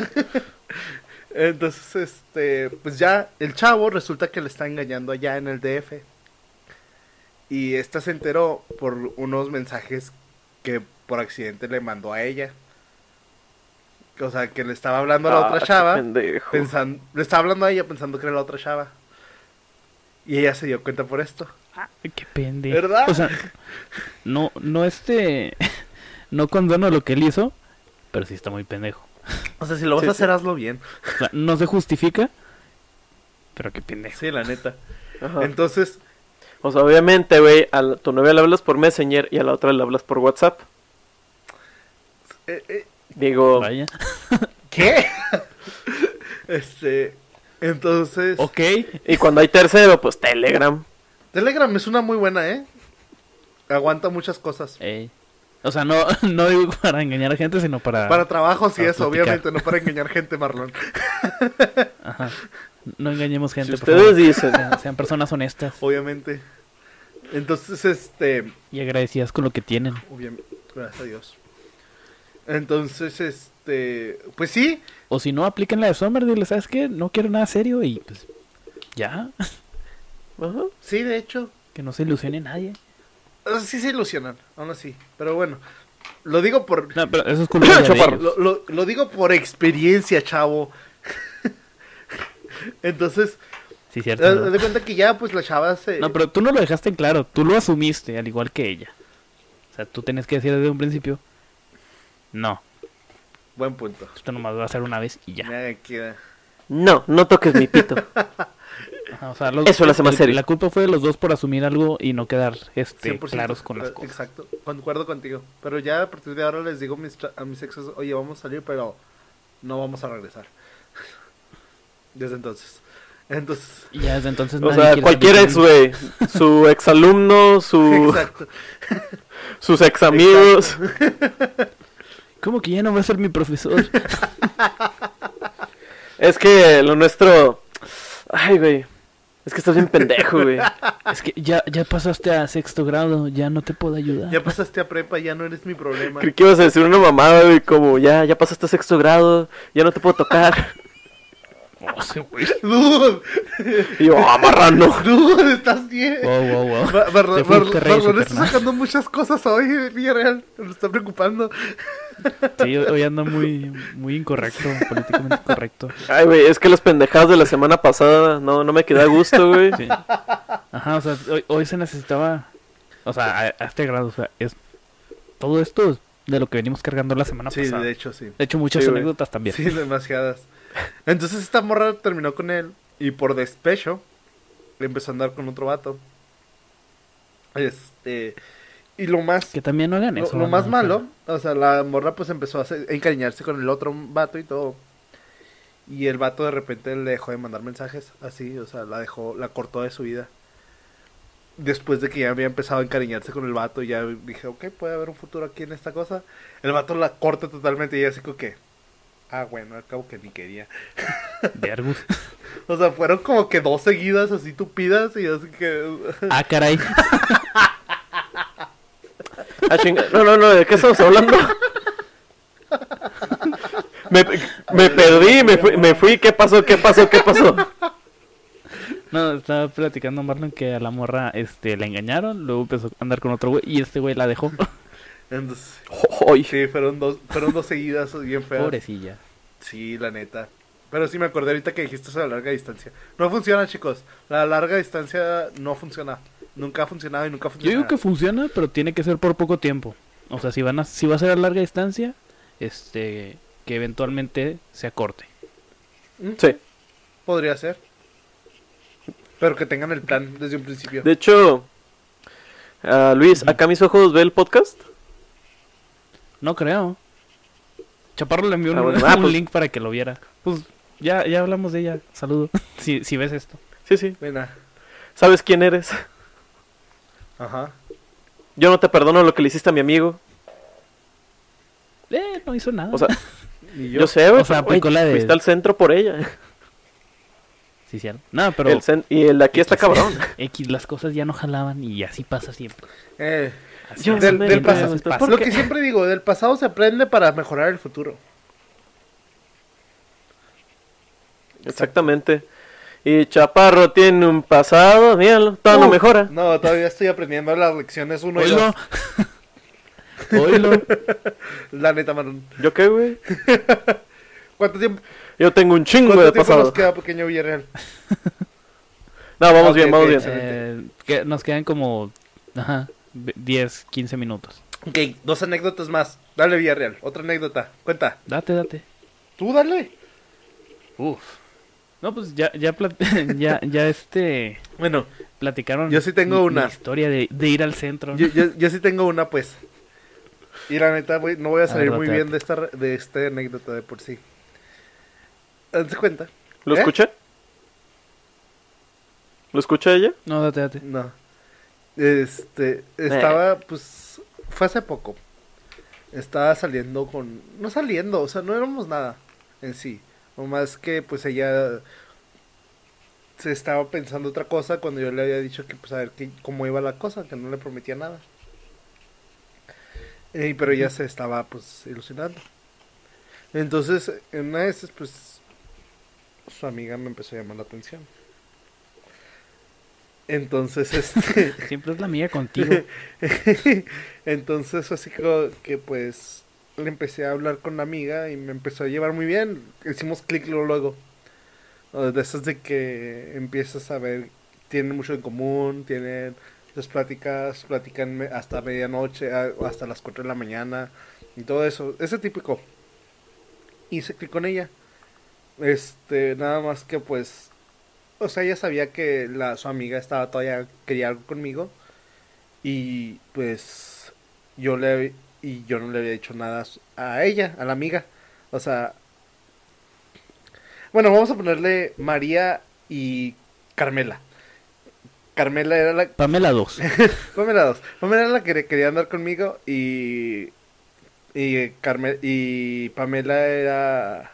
Entonces, este, pues ya el chavo resulta que le está engañando allá en el DF. Y esta se enteró por unos mensajes que por accidente le mandó a ella. O sea, que le estaba hablando a la Ah, otra qué chava. Pensando, le estaba hablando a ella pensando que era la otra chava. Y ella se dio cuenta por esto. Ay, Qué pendejo. ¿Verdad? O sea, no, no este. No condono lo que él hizo, pero sí está muy pendejo. O sea, si lo vas Sí, a sí. hacer, hazlo bien. O sea, no se justifica, pero qué pendejo. Sí, la neta. Ajá. Entonces, O sea, obviamente, güey, a la- tu novia le hablas por Messenger y a la otra le hablas por WhatsApp. eh, eh, Digo, Vaya. ¿qué? este, entonces, Ok. y cuando hay tercero, pues Telegram. Telegram es una muy buena, ¿eh? Aguanta muchas cosas. Ey. O sea, no, no digo para engañar a gente, sino para. Para trabajos y para eso, platicar. obviamente, no para engañar gente, Marlon. Ajá. No engañemos gente. Si por ustedes favor. dicen, Sean, sean personas honestas Obviamente. Entonces, este, y agradecidas con lo que tienen. obviamente, gracias a Dios. Entonces, este, pues sí, O si no, apliquen la de Summer. Dile, ¿sabes qué? No quiero nada serio y pues. Ya. sí, de hecho, Que no se ilusione nadie. sí se ilusionan, aún así. Pero bueno, lo digo por, No, pero eso es culpa ya de Chaparro. ellos. lo, lo- lo digo por experiencia, chavo. Entonces, Sí, cierto. haz ¿no? de cuenta que ya, pues la chava se... No, pero tú no lo dejaste en claro. Tú lo asumiste, al igual que ella. O sea, tú tienes que decir desde un principio. No, Buen punto. esto nomás va a ser una vez y ya. Queda. no, no toques mi pito. Ajá, o sea, los- Eso lo hace más el- serio. La culpa fue de los dos por asumir algo y no quedar este, 100% claros con las cosas. Exacto, concuerdo contigo. Pero ya a partir de ahora les digo a mis, tra- a mis exes, oye, vamos a salir, pero no vamos a regresar. Desde entonces. Entonces, Y ya desde entonces O nadie sea, cualquier ex, güey. Su exalumno, su, exacto. sus ex amigos. ¿Cómo que ya no va a ser mi profesor? Es que lo nuestro. Ay, güey. Es que estás bien pendejo, güey. es que ya, ya pasaste a sexto grado, ya no te puedo ayudar. Ya pasaste a prepa, ya no eres mi problema. Creí que ibas a decir una mamada, güey, como ya, ya pasaste a sexto grado, ya no te puedo tocar. Oh, sí, güey. Dude, Y yo, ah, marrano. dude, estás bien. Wow, wow, wow. Mar- Mar- Mar- Marlon está sacando muchas cosas hoy, Villarreal. Me está preocupando. Sí, hoy anda muy, muy incorrecto, políticamente incorrecto. Ay, güey, es que las pendejadas de la semana pasada no, no me quedé a gusto, güey. Sí. Ajá, o sea, hoy, hoy se necesitaba, o sea, a, a este grado, o sea, es todo esto es de lo que venimos cargando la semana Sí, pasada. de De hecho, sí. hecho, muchas Sí, anécdotas también. Sí, demasiadas. Entonces esta morra terminó con él y por despecho le empezó a andar con otro vato. Este, y lo más Que también no hagan lo, eso. lo más malo, o sea, la morra pues empezó a, hacer- a encariñarse con el otro vato y todo. Y el vato de repente le dejó de mandar mensajes, así, o sea, la dejó, la cortó de su vida. Después de que ya había empezado a encariñarse con el vato, ya dije, ok, puede haber un futuro aquí en esta cosa. El vato la corta totalmente y ella así como que, ah, bueno, al cabo que ni quería. de Argus. O sea, fueron como que dos seguidas así tupidas y así que... Ah, caray. Ah, chinga. No, no, no, ¿de qué estamos hablando? Me, me perdí, me fui, me fui, ¿qué pasó? ¿Qué pasó? ¿Qué pasó? No, estaba platicando Marlon que a la morra este, la engañaron, luego empezó a andar con otro güey y este güey la dejó. Entonces, Ay, sí, fueron dos, fueron dos seguidas bien feas. Pobrecilla. Sí, la neta. Pero sí me acordé ahorita que dijiste eso de la larga distancia. No funciona, chicos. La larga distancia no funciona. Nunca ha funcionado y nunca Yo funciona. digo que funciona, pero tiene que ser por poco tiempo. O sea, si van a, si va a ser a larga distancia, este, que eventualmente se acorte. sí. Podría ser. Pero que tengan el plan desde un principio. De hecho, ah, Luis, acá mis ojos ve el podcast. No creo. Chaparro le envió un, Ah, bueno. Ah, un pues- link para que lo viera. Pues ya, ya hablamos de ella. Saludo. si, si ves esto. Sí, sí. Buena. ¿Sabes quién eres? Ajá. Yo no te perdono lo que le hiciste a mi amigo. Eh, no hizo nada. O sea, yo, sé, güey. O sea, pero, la de- Fuiste al centro por ella. Sí, cierto. No, pero El cen- y el de aquí está cabrón. X, las cosas ya no jalaban y así pasa siempre. Eh, Yo del- me del pasado- pasa. ¿Por lo que siempre digo, del pasado se aprende para mejorar el futuro. Exactamente. Y Chaparro tiene un pasado, míralo, todo no Uh, mejora. No, todavía estoy aprendiendo las lecciones uno y Oílo. dos. Oílo. La neta, Marón. ¿Yo qué, güey? ¿Cuánto tiempo, Yo tengo un chingo cuánto de tiempo pasado. nos queda, pequeño Villarreal? No, vamos bien, vamos bien. Eh, que nos quedan como ajá, 10, 15 minutos. Ok, dos anécdotas más. Dale, Villarreal. Otra anécdota. Cuenta. Date, date. Tú dale. Uf. No, pues ya, ya, plat- ya, ya este, Bueno, platicaron. Yo sí tengo mi- una. mi historia de, de ir al centro. ¿no? yo, yo, yo sí tengo una, pues. Y la neta, güey, no voy a salir ver, muy date, bien de esta, re- de esta anécdota de por sí. Hazte cuenta. ¿Lo ¿Eh? escuché? ¿Lo escucha ella? No, date, date. No. Este, estaba, pues, fue hace poco. Estaba saliendo con, no saliendo, o sea, no éramos nada en sí. O más que, pues, ella se estaba pensando otra cosa cuando yo le había dicho que, pues, a ver qué, cómo iba la cosa, que no le prometía nada. Eh, pero ella se estaba, pues, ilusionando. Entonces, en una de esas, pues, su amiga me empezó a llamar la atención. Entonces, este... Siempre es la mía contigo. Entonces, así como que pues le empecé a hablar con la amiga y me empezó a llevar muy bien. Hicimos clic luego. De esas de que empiezas a ver, tienen mucho en común, tienen las pláticas, platican hasta medianoche, hasta las 4 de la mañana y todo eso. Ese típico. Hice clic con ella. Este, nada más que pues, o sea, ella sabía que la, su amiga estaba todavía, quería algo conmigo. Y pues yo le y yo no le había dicho nada a ella, a la amiga. O sea, bueno, vamos a ponerle María y Carmela. Carmela era la Pamela 2. Pamela dos. Pamela era la que quería andar conmigo y y Carme- y Pamela era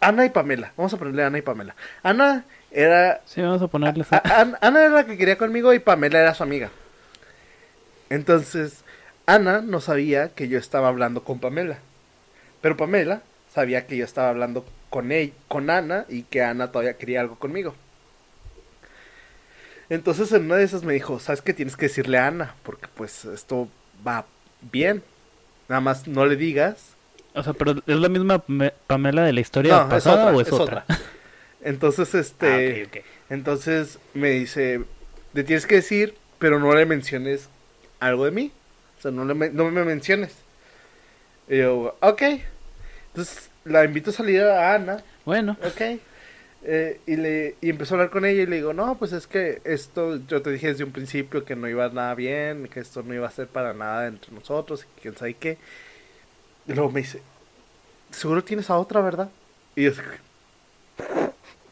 Ana y Pamela. Vamos a ponerle Ana y Pamela. Ana era Sí, vamos a ponerle. a- Ana era la que quería conmigo y Pamela era su amiga. Entonces, Ana no sabía que yo estaba hablando con Pamela. Pero Pamela sabía que yo estaba hablando con ella, con Ana y que Ana todavía quería algo conmigo. Entonces en una de esas me dijo, ¿sabes qué tienes que decirle a Ana? Porque pues esto va bien. Nada más no le digas. O sea, pero ¿es la misma Pame- Pamela de la historia No, es pasada otra, o es, es otra? otra. Entonces este... Ah, ok, ok. Entonces me dice, te tienes que decir, pero no le menciones algo de mí. O sea, no, le no me menciones. Y yo, ok. Entonces la invito a salir a Ana, Bueno, ok. Eh, y, le, y empezó a hablar con ella y le digo, no, pues es que esto, yo te dije desde un principio que no iba nada bien, que esto no iba a ser para nada entre nosotros, y quién sabe qué. Y luego me dice, seguro tienes a otra, ¿verdad? Y yo,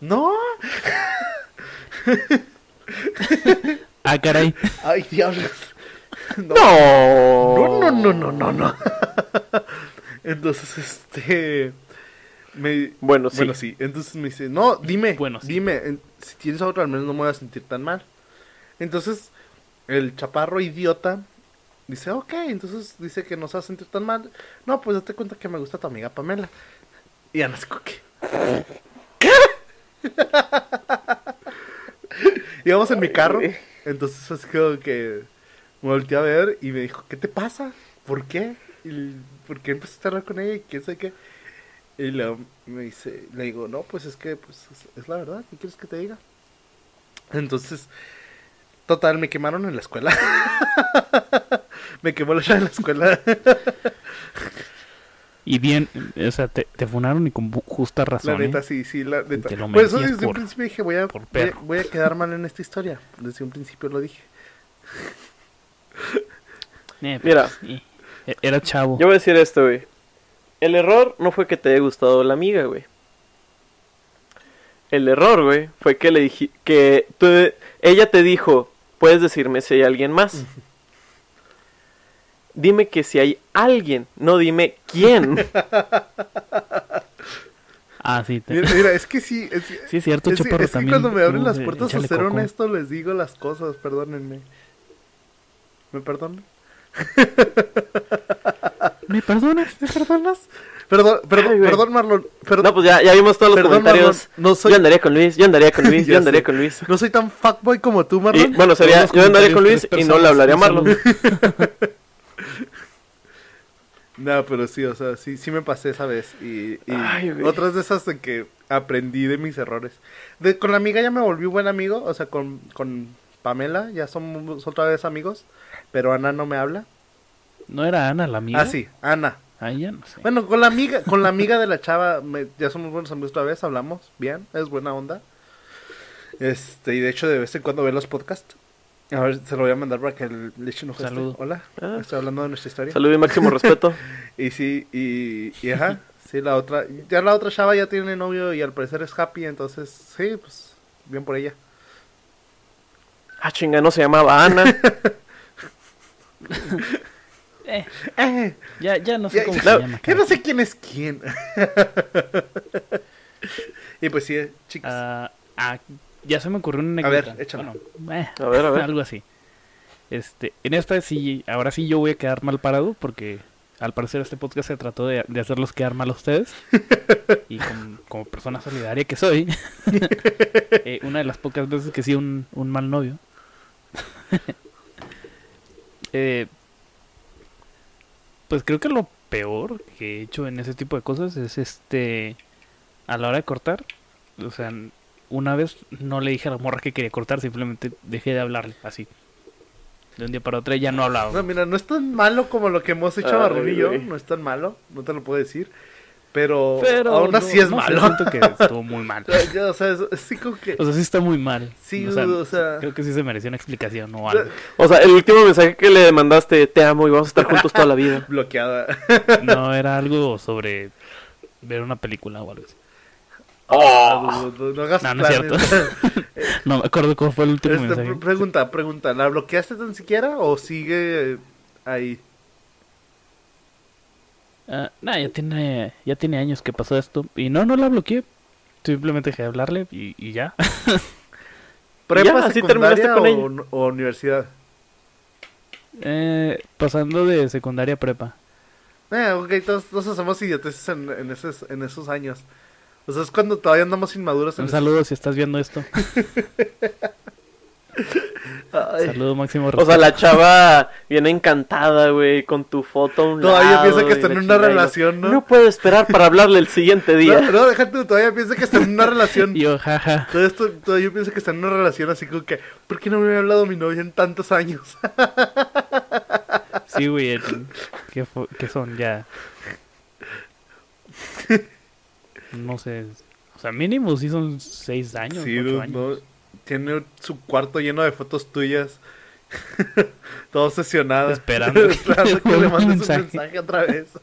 no. ah, caray. Ay, diablos. No. ¡No! No, no, no, no, no. Entonces, este. Me... Bueno, sí. Bueno, sí. Entonces me dice, no, dime. Bueno, sí. Dime, en- si tienes a otro, al menos no me voy a sentir tan mal. Entonces, el chaparro idiota dice, ok, entonces dice que no se va a sentir tan mal. No, pues date cuenta que me gusta tu amiga Pamela. Y Ana como que, Íbamos en mi carro, entonces así como que me volteé a ver y me dijo, ¿qué te pasa? ¿Por qué? Y, ¿Por qué empezaste a hablar con ella y quién sabe qué? Y luego me dice, le digo, no, pues es que pues, es, es la verdad, ¿qué quieres que te diga? Entonces, total, me quemaron en la escuela. me quemó la llave en la escuela. Y bien, o sea, te, te funaron y con justa razón. La neta, ¿eh? sí, sí, la neta. Por eso desde un principio dije, voy a, voy, a, perro. voy a quedar mal en esta historia. Desde un principio lo dije. Eh, Mira. sí. E- Era chavo. Yo voy a decir esto, güey. El error no fue que te haya gustado la amiga, güey. El error, güey, fue que le dije que tú, ella te dijo, puedes decirme si hay alguien más. Dime que si hay alguien, no dime quién. Ah, sí. te- Mira, mira, es que sí. Es, Sí, es cierto, es, Chaparro es que también. cuando me abren las puertas a ser honesto, les digo las cosas, perdónenme. ¿Me perdonan? ¿Me perdonas? ¿Me perdonas? Perdón, perdón, Ay, perdón, Marlon. Perdón, No, pues ya, ya vimos todos los perdón, comentarios. Marlon. No soy, Yo andaría con Luis, yo andaría con Luis, yo andaría con Luis. no soy tan fuckboy como tú, Y Marlon. bueno, sería, yo andaría con Luis y no le hablaría a Marlon. No, pero sí, o sea, sí, sí me pasé esa vez. Y, y Ay, güey. otras de esas de que aprendí de mis errores. De, con la amiga ya me volví buen amigo, o sea, con, con Pamela ya somos otra vez amigos, pero Ana no me habla. ¿No era Ana la amiga? Ah, sí, Ana. Ah, ya no sé. Bueno, con la amiga, con la amiga de la chava, me- ya somos buenos amigos otra vez, hablamos bien, es buena onda. Este, y de hecho de vez en cuando ve los podcasts. A ver, se lo voy a mandar para que el- le eche un este. Saludo. Hola, Ah. estoy hablando de nuestra historia. Salud y máximo respeto. Y sí, y, y ajá, sí, la otra, ya la otra chava ya tiene novio y al parecer es happy, entonces, sí, pues, bien por ella. Ah, chinga, no se llamaba Ana. Eh, Eh, ya, ya no sé ya, cómo ya- se no, llama. ya no sé quién es quién. y pues sí, chicos. Ah, ah, ya se me ocurrió una A ver, anécdota. échala. Bueno, eh, A ver, a ver. algo así. Este, en esta sí, ahora sí yo voy a quedar mal parado porque al parecer este podcast se trató de, de hacerlos quedar mal a ustedes. y como persona solidaria que soy, eh, una de las pocas veces que sí un, un mal novio. Eh, pues creo que lo peor que he hecho en ese tipo de cosas es este a la hora de cortar. O sea, una vez no le dije a la morra que quería cortar, simplemente dejé de hablarle así. De un día para otro ya no hablaba. No, mira, no es tan malo como lo que hemos hecho Ay, Marrón y yo, no es tan malo, no te lo puedo decir, pero, Pero aún no- así es no sé, malo. siento que estuvo muy mal. O sea, ya, o sea, es, es sí como que... O sea, sí está muy mal. Sí, o sea, o sea- creo que sí se mereció una explicación o algo. O sea, el último mensaje que le mandaste, te amo y vamos a estar juntos toda la vida. bloqueada. No, era algo sobre ver una película o algo así. No, no, no hagas No, no es planes. No me acuerdo cómo fue el último Este, mensaje. pre- pregunta, pregunta, ¿la bloqueaste tan siquiera o sigue ahí? Ah, nah, ya tiene, ya tiene años que pasó esto. Y no, no la bloqueé. Simplemente dejé de hablarle y, y ya. ¿Prepa, Ya, así terminaste con o, o universidad? Eh, pasando de secundaria a prepa. Eh, ok, todos, todos hacemos idioteces en, en, esos, en esos años. O sea, es cuando todavía andamos inmaduros en Un esos- saludo si estás viendo esto. Ay, Saludo máximo O sea, respeto. la chava viene encantada, güey, con tu foto a un Todavía lado piensa que está en una relación, ¿no? No puedo esperar para hablarle el siguiente día. No, no, déjate, tú, todavía piensa que está en una relación. Yo, jaja. Todo esto, todavía piensa que está en una relación así como que, ¿por qué no me había hablado mi novia en tantos años? Sí, güey. ¿Qué, son ya? No sé. O sea, mínimo sí son seis años. Sí, ocho años. no, tiene su cuarto lleno de fotos tuyas. Todo obsesionada. Esperando que que le mandes un mensaje. mensaje otra vez.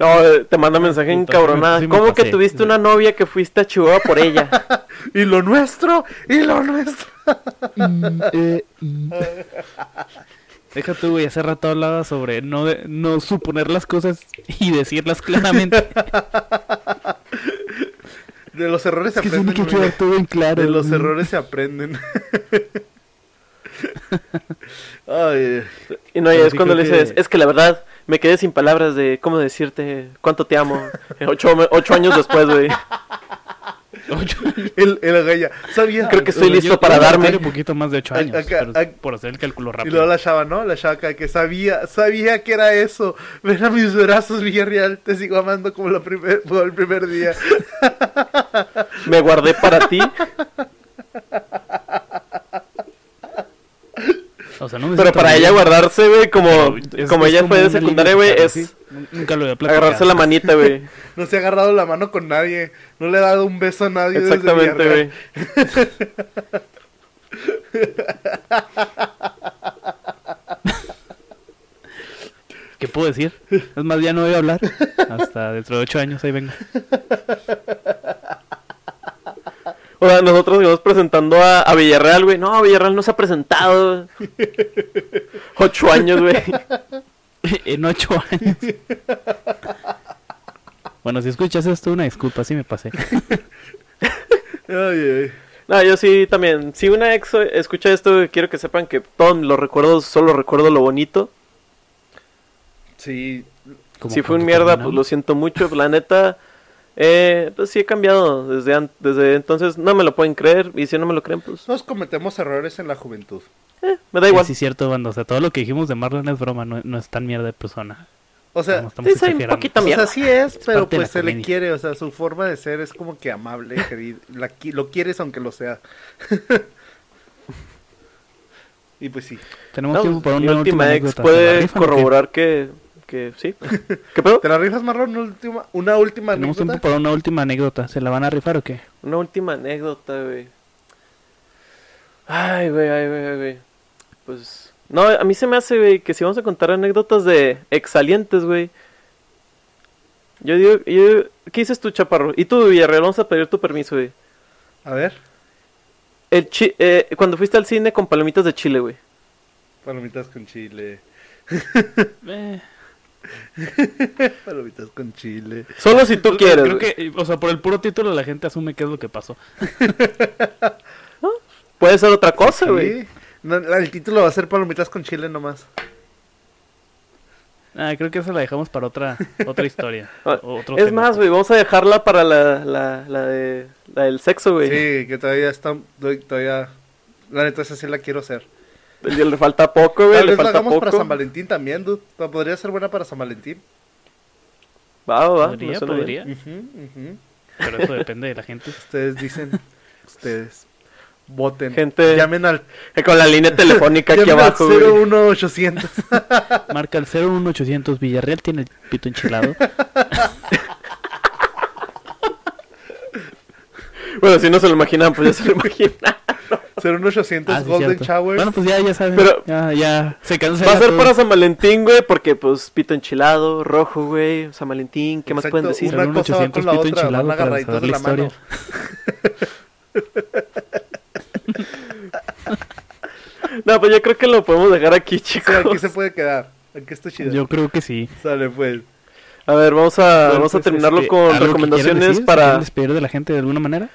No, eh, te manda mensaje encabronada. sí me ¿Cómo que tuviste una novia que fuiste a Chihuahua por ella? Y lo nuestro, y lo nuestro. Mm, eh, mm. Deja tú, güey. Hace rato hablaba sobre no, de- no suponer las cosas y decirlas claramente. De los errores se Es que tiene aprenden. que güey. quedar todo en claro. De los güey. errores se aprenden. Ay, Y no, y es cuando le que- dices, es que la verdad, me quedé sin palabras de cómo decirte cuánto te amo. Ocho, ocho años después, güey. Ocho el. Creo que estoy Yo- listo yo para darme. un poquito más de 8 años. Acá- pero acá- por hacer el cálculo Y rápido. luego la chava, ¿no? La chava acá que sabía, sabía que era eso. Ven a mis brazos, Villarreal, te sigo amando como, la primer, como el primer día. Me guardé para ti. O sea, no me Pero para bien, ella guardarse, güey, como, es- como es ella fue de secundaria, güey, es ¿sí? Nunca lo había platicado. agarrarse la manita, güey. No se ha agarrado la mano con nadie. No le ha dado un beso a nadie. Exactamente, güey. ¿Qué puedo decir? Es más, ya no voy a hablar. Hasta dentro de 8 años, ahí vengo. O sea, nosotros íbamos presentando a, a Villarreal, güey. No, Villarreal no se ha presentado. Ocho años, güey. en 8 años. Bueno, si escuchas esto, una disculpa, sí me pasé. Ay, ay. No, yo sí también. Si una ex escucha esto, quiero que sepan que todos los recuerdos, solo recuerdo lo bonito. Sí, Si fue un mierda, pues lo siento mucho. La neta, eh, pues sí he cambiado desde, desde entonces. No me lo pueden creer. Y si no me lo creen, pues todos cometemos errores en la juventud. Eh, me da igual. Sí, es cierto, banda. O sea, todo lo que dijimos de Marlon es broma, no, no es tan mierda de persona. O sea, Sí, soy un poquito o mierda. sea, sí es, pero parte pues se le quiere, o sea, su forma de ser es como que amable, querido, la lo quieres aunque lo sea. y pues sí. Tenemos No, tiempo para una última ex anécdota. ¿Se la puede o corroborar que, que sí. ¿Qué pedo? ¿Te la rifas, Marrón? ¿Una última, una última Tenemos tiempo anécdota? para una última anécdota. ¿Se la van a rifar o qué? Una última anécdota, güey. Ay, güey, ay, güey, ay, güey. Pues. No, a mí se me hace, güey, que si vamos a contar anécdotas de exalientes, güey. Yo digo, yo, ¿qué dices tú, chaparro? Y tú, Villarreal, vamos a pedir tu permiso, güey. A ver, El chi eh, cuando fuiste al cine con palomitas de chile, güey. palomitas con chile. Eh, Palomitas con chile. Solo si tú quieres. Creo güey. que, o sea, por el puro título la gente asume qué es lo que pasó. Puede ser otra cosa, güey. Sí. No, el título va a ser palomitas con chile nomás. Ah, creo que esa la dejamos para otra otra historia. Ah, otro Es tema. más, güey, vamos a dejarla para la, la, la, de, la del sexo, güey. Sí, que todavía está, todavía, la neta esa sí la quiero hacer. Le falta poco, güey, Tal le vez la falta hagamos para poco. San Valentín también, dude. Podría ser buena para San Valentín. Va, va, Podría, podría. Pero eso depende de la gente. Ustedes dicen, ustedes voten. Gente- Llamen al, Eh, Con la línea telefónica aquí al abajo, güey. 01800. Marca el 01800 Villarreal tiene el pito enchilado. Bueno, si no se lo imaginan, pues ya se lo imaginan. 01800 Ah, sí, Golden. Shower. Bueno, pues ya, ya saben. Pero- ya, ya se cancela Va a ser todo. para San Valentín, güey, porque pues pito enchilado, rojo, güey, San Valentín, ¿qué más Exacto, pueden decir? Una Son cosa va 800 con la pito otra, enchilado van para agarraditos saber de la la mano. No, pues yo creo que lo podemos dejar aquí, Sí, chicos. aquí se puede quedar. Aquí está chido. Yo creo que sí. Sale pues. A ver, vamos a, Bueno, vamos a pues, terminarlo este, con ¿algo que quieran recomendaciones decir? ¿Se para... despedir de la gente de alguna manera?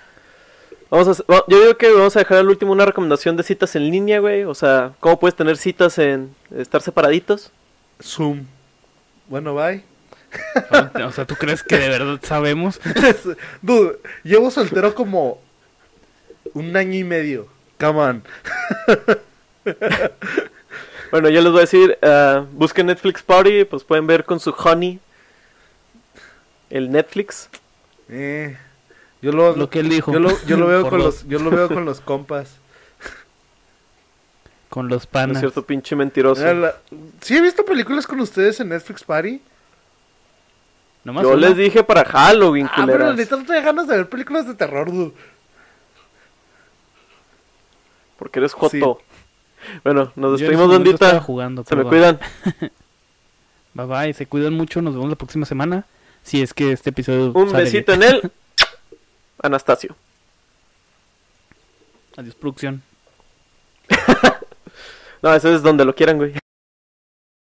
Vamos a, yo digo que vamos a dejar al último una recomendación de citas en línea, güey. O sea, ¿cómo puedes tener citas en estar separaditos? Zoom. Bueno, bye. O sea, ¿tú crees que de verdad sabemos? Dude, llevo soltero como un año y medio. Come on. Bueno, yo les voy a decir, ah, busquen Netflix Party, pues pueden ver con su honey el Netflix. Eh, yo lo, Lo que él dijo. yo lo, yo lo veo con dos. los, yo lo veo con los compas. Con los No es panas. cierto, pinche mentiroso. Mira, la- Sí he visto películas con ustedes en Netflix Party. Nomás Yo una. les dije para Halloween, Ah, pero culeras. neta no tenía ganas de ver películas de terror, dude. Porque eres joto. Bueno, nos despedimos, bandita. jugando, Se me cuidan. Bye bye, se cuidan mucho, nos vemos la próxima semana. Si es que este episodio Un sale besito bien. en él. Anastasio. Adiós producción. No, eso es donde lo quieran, güey.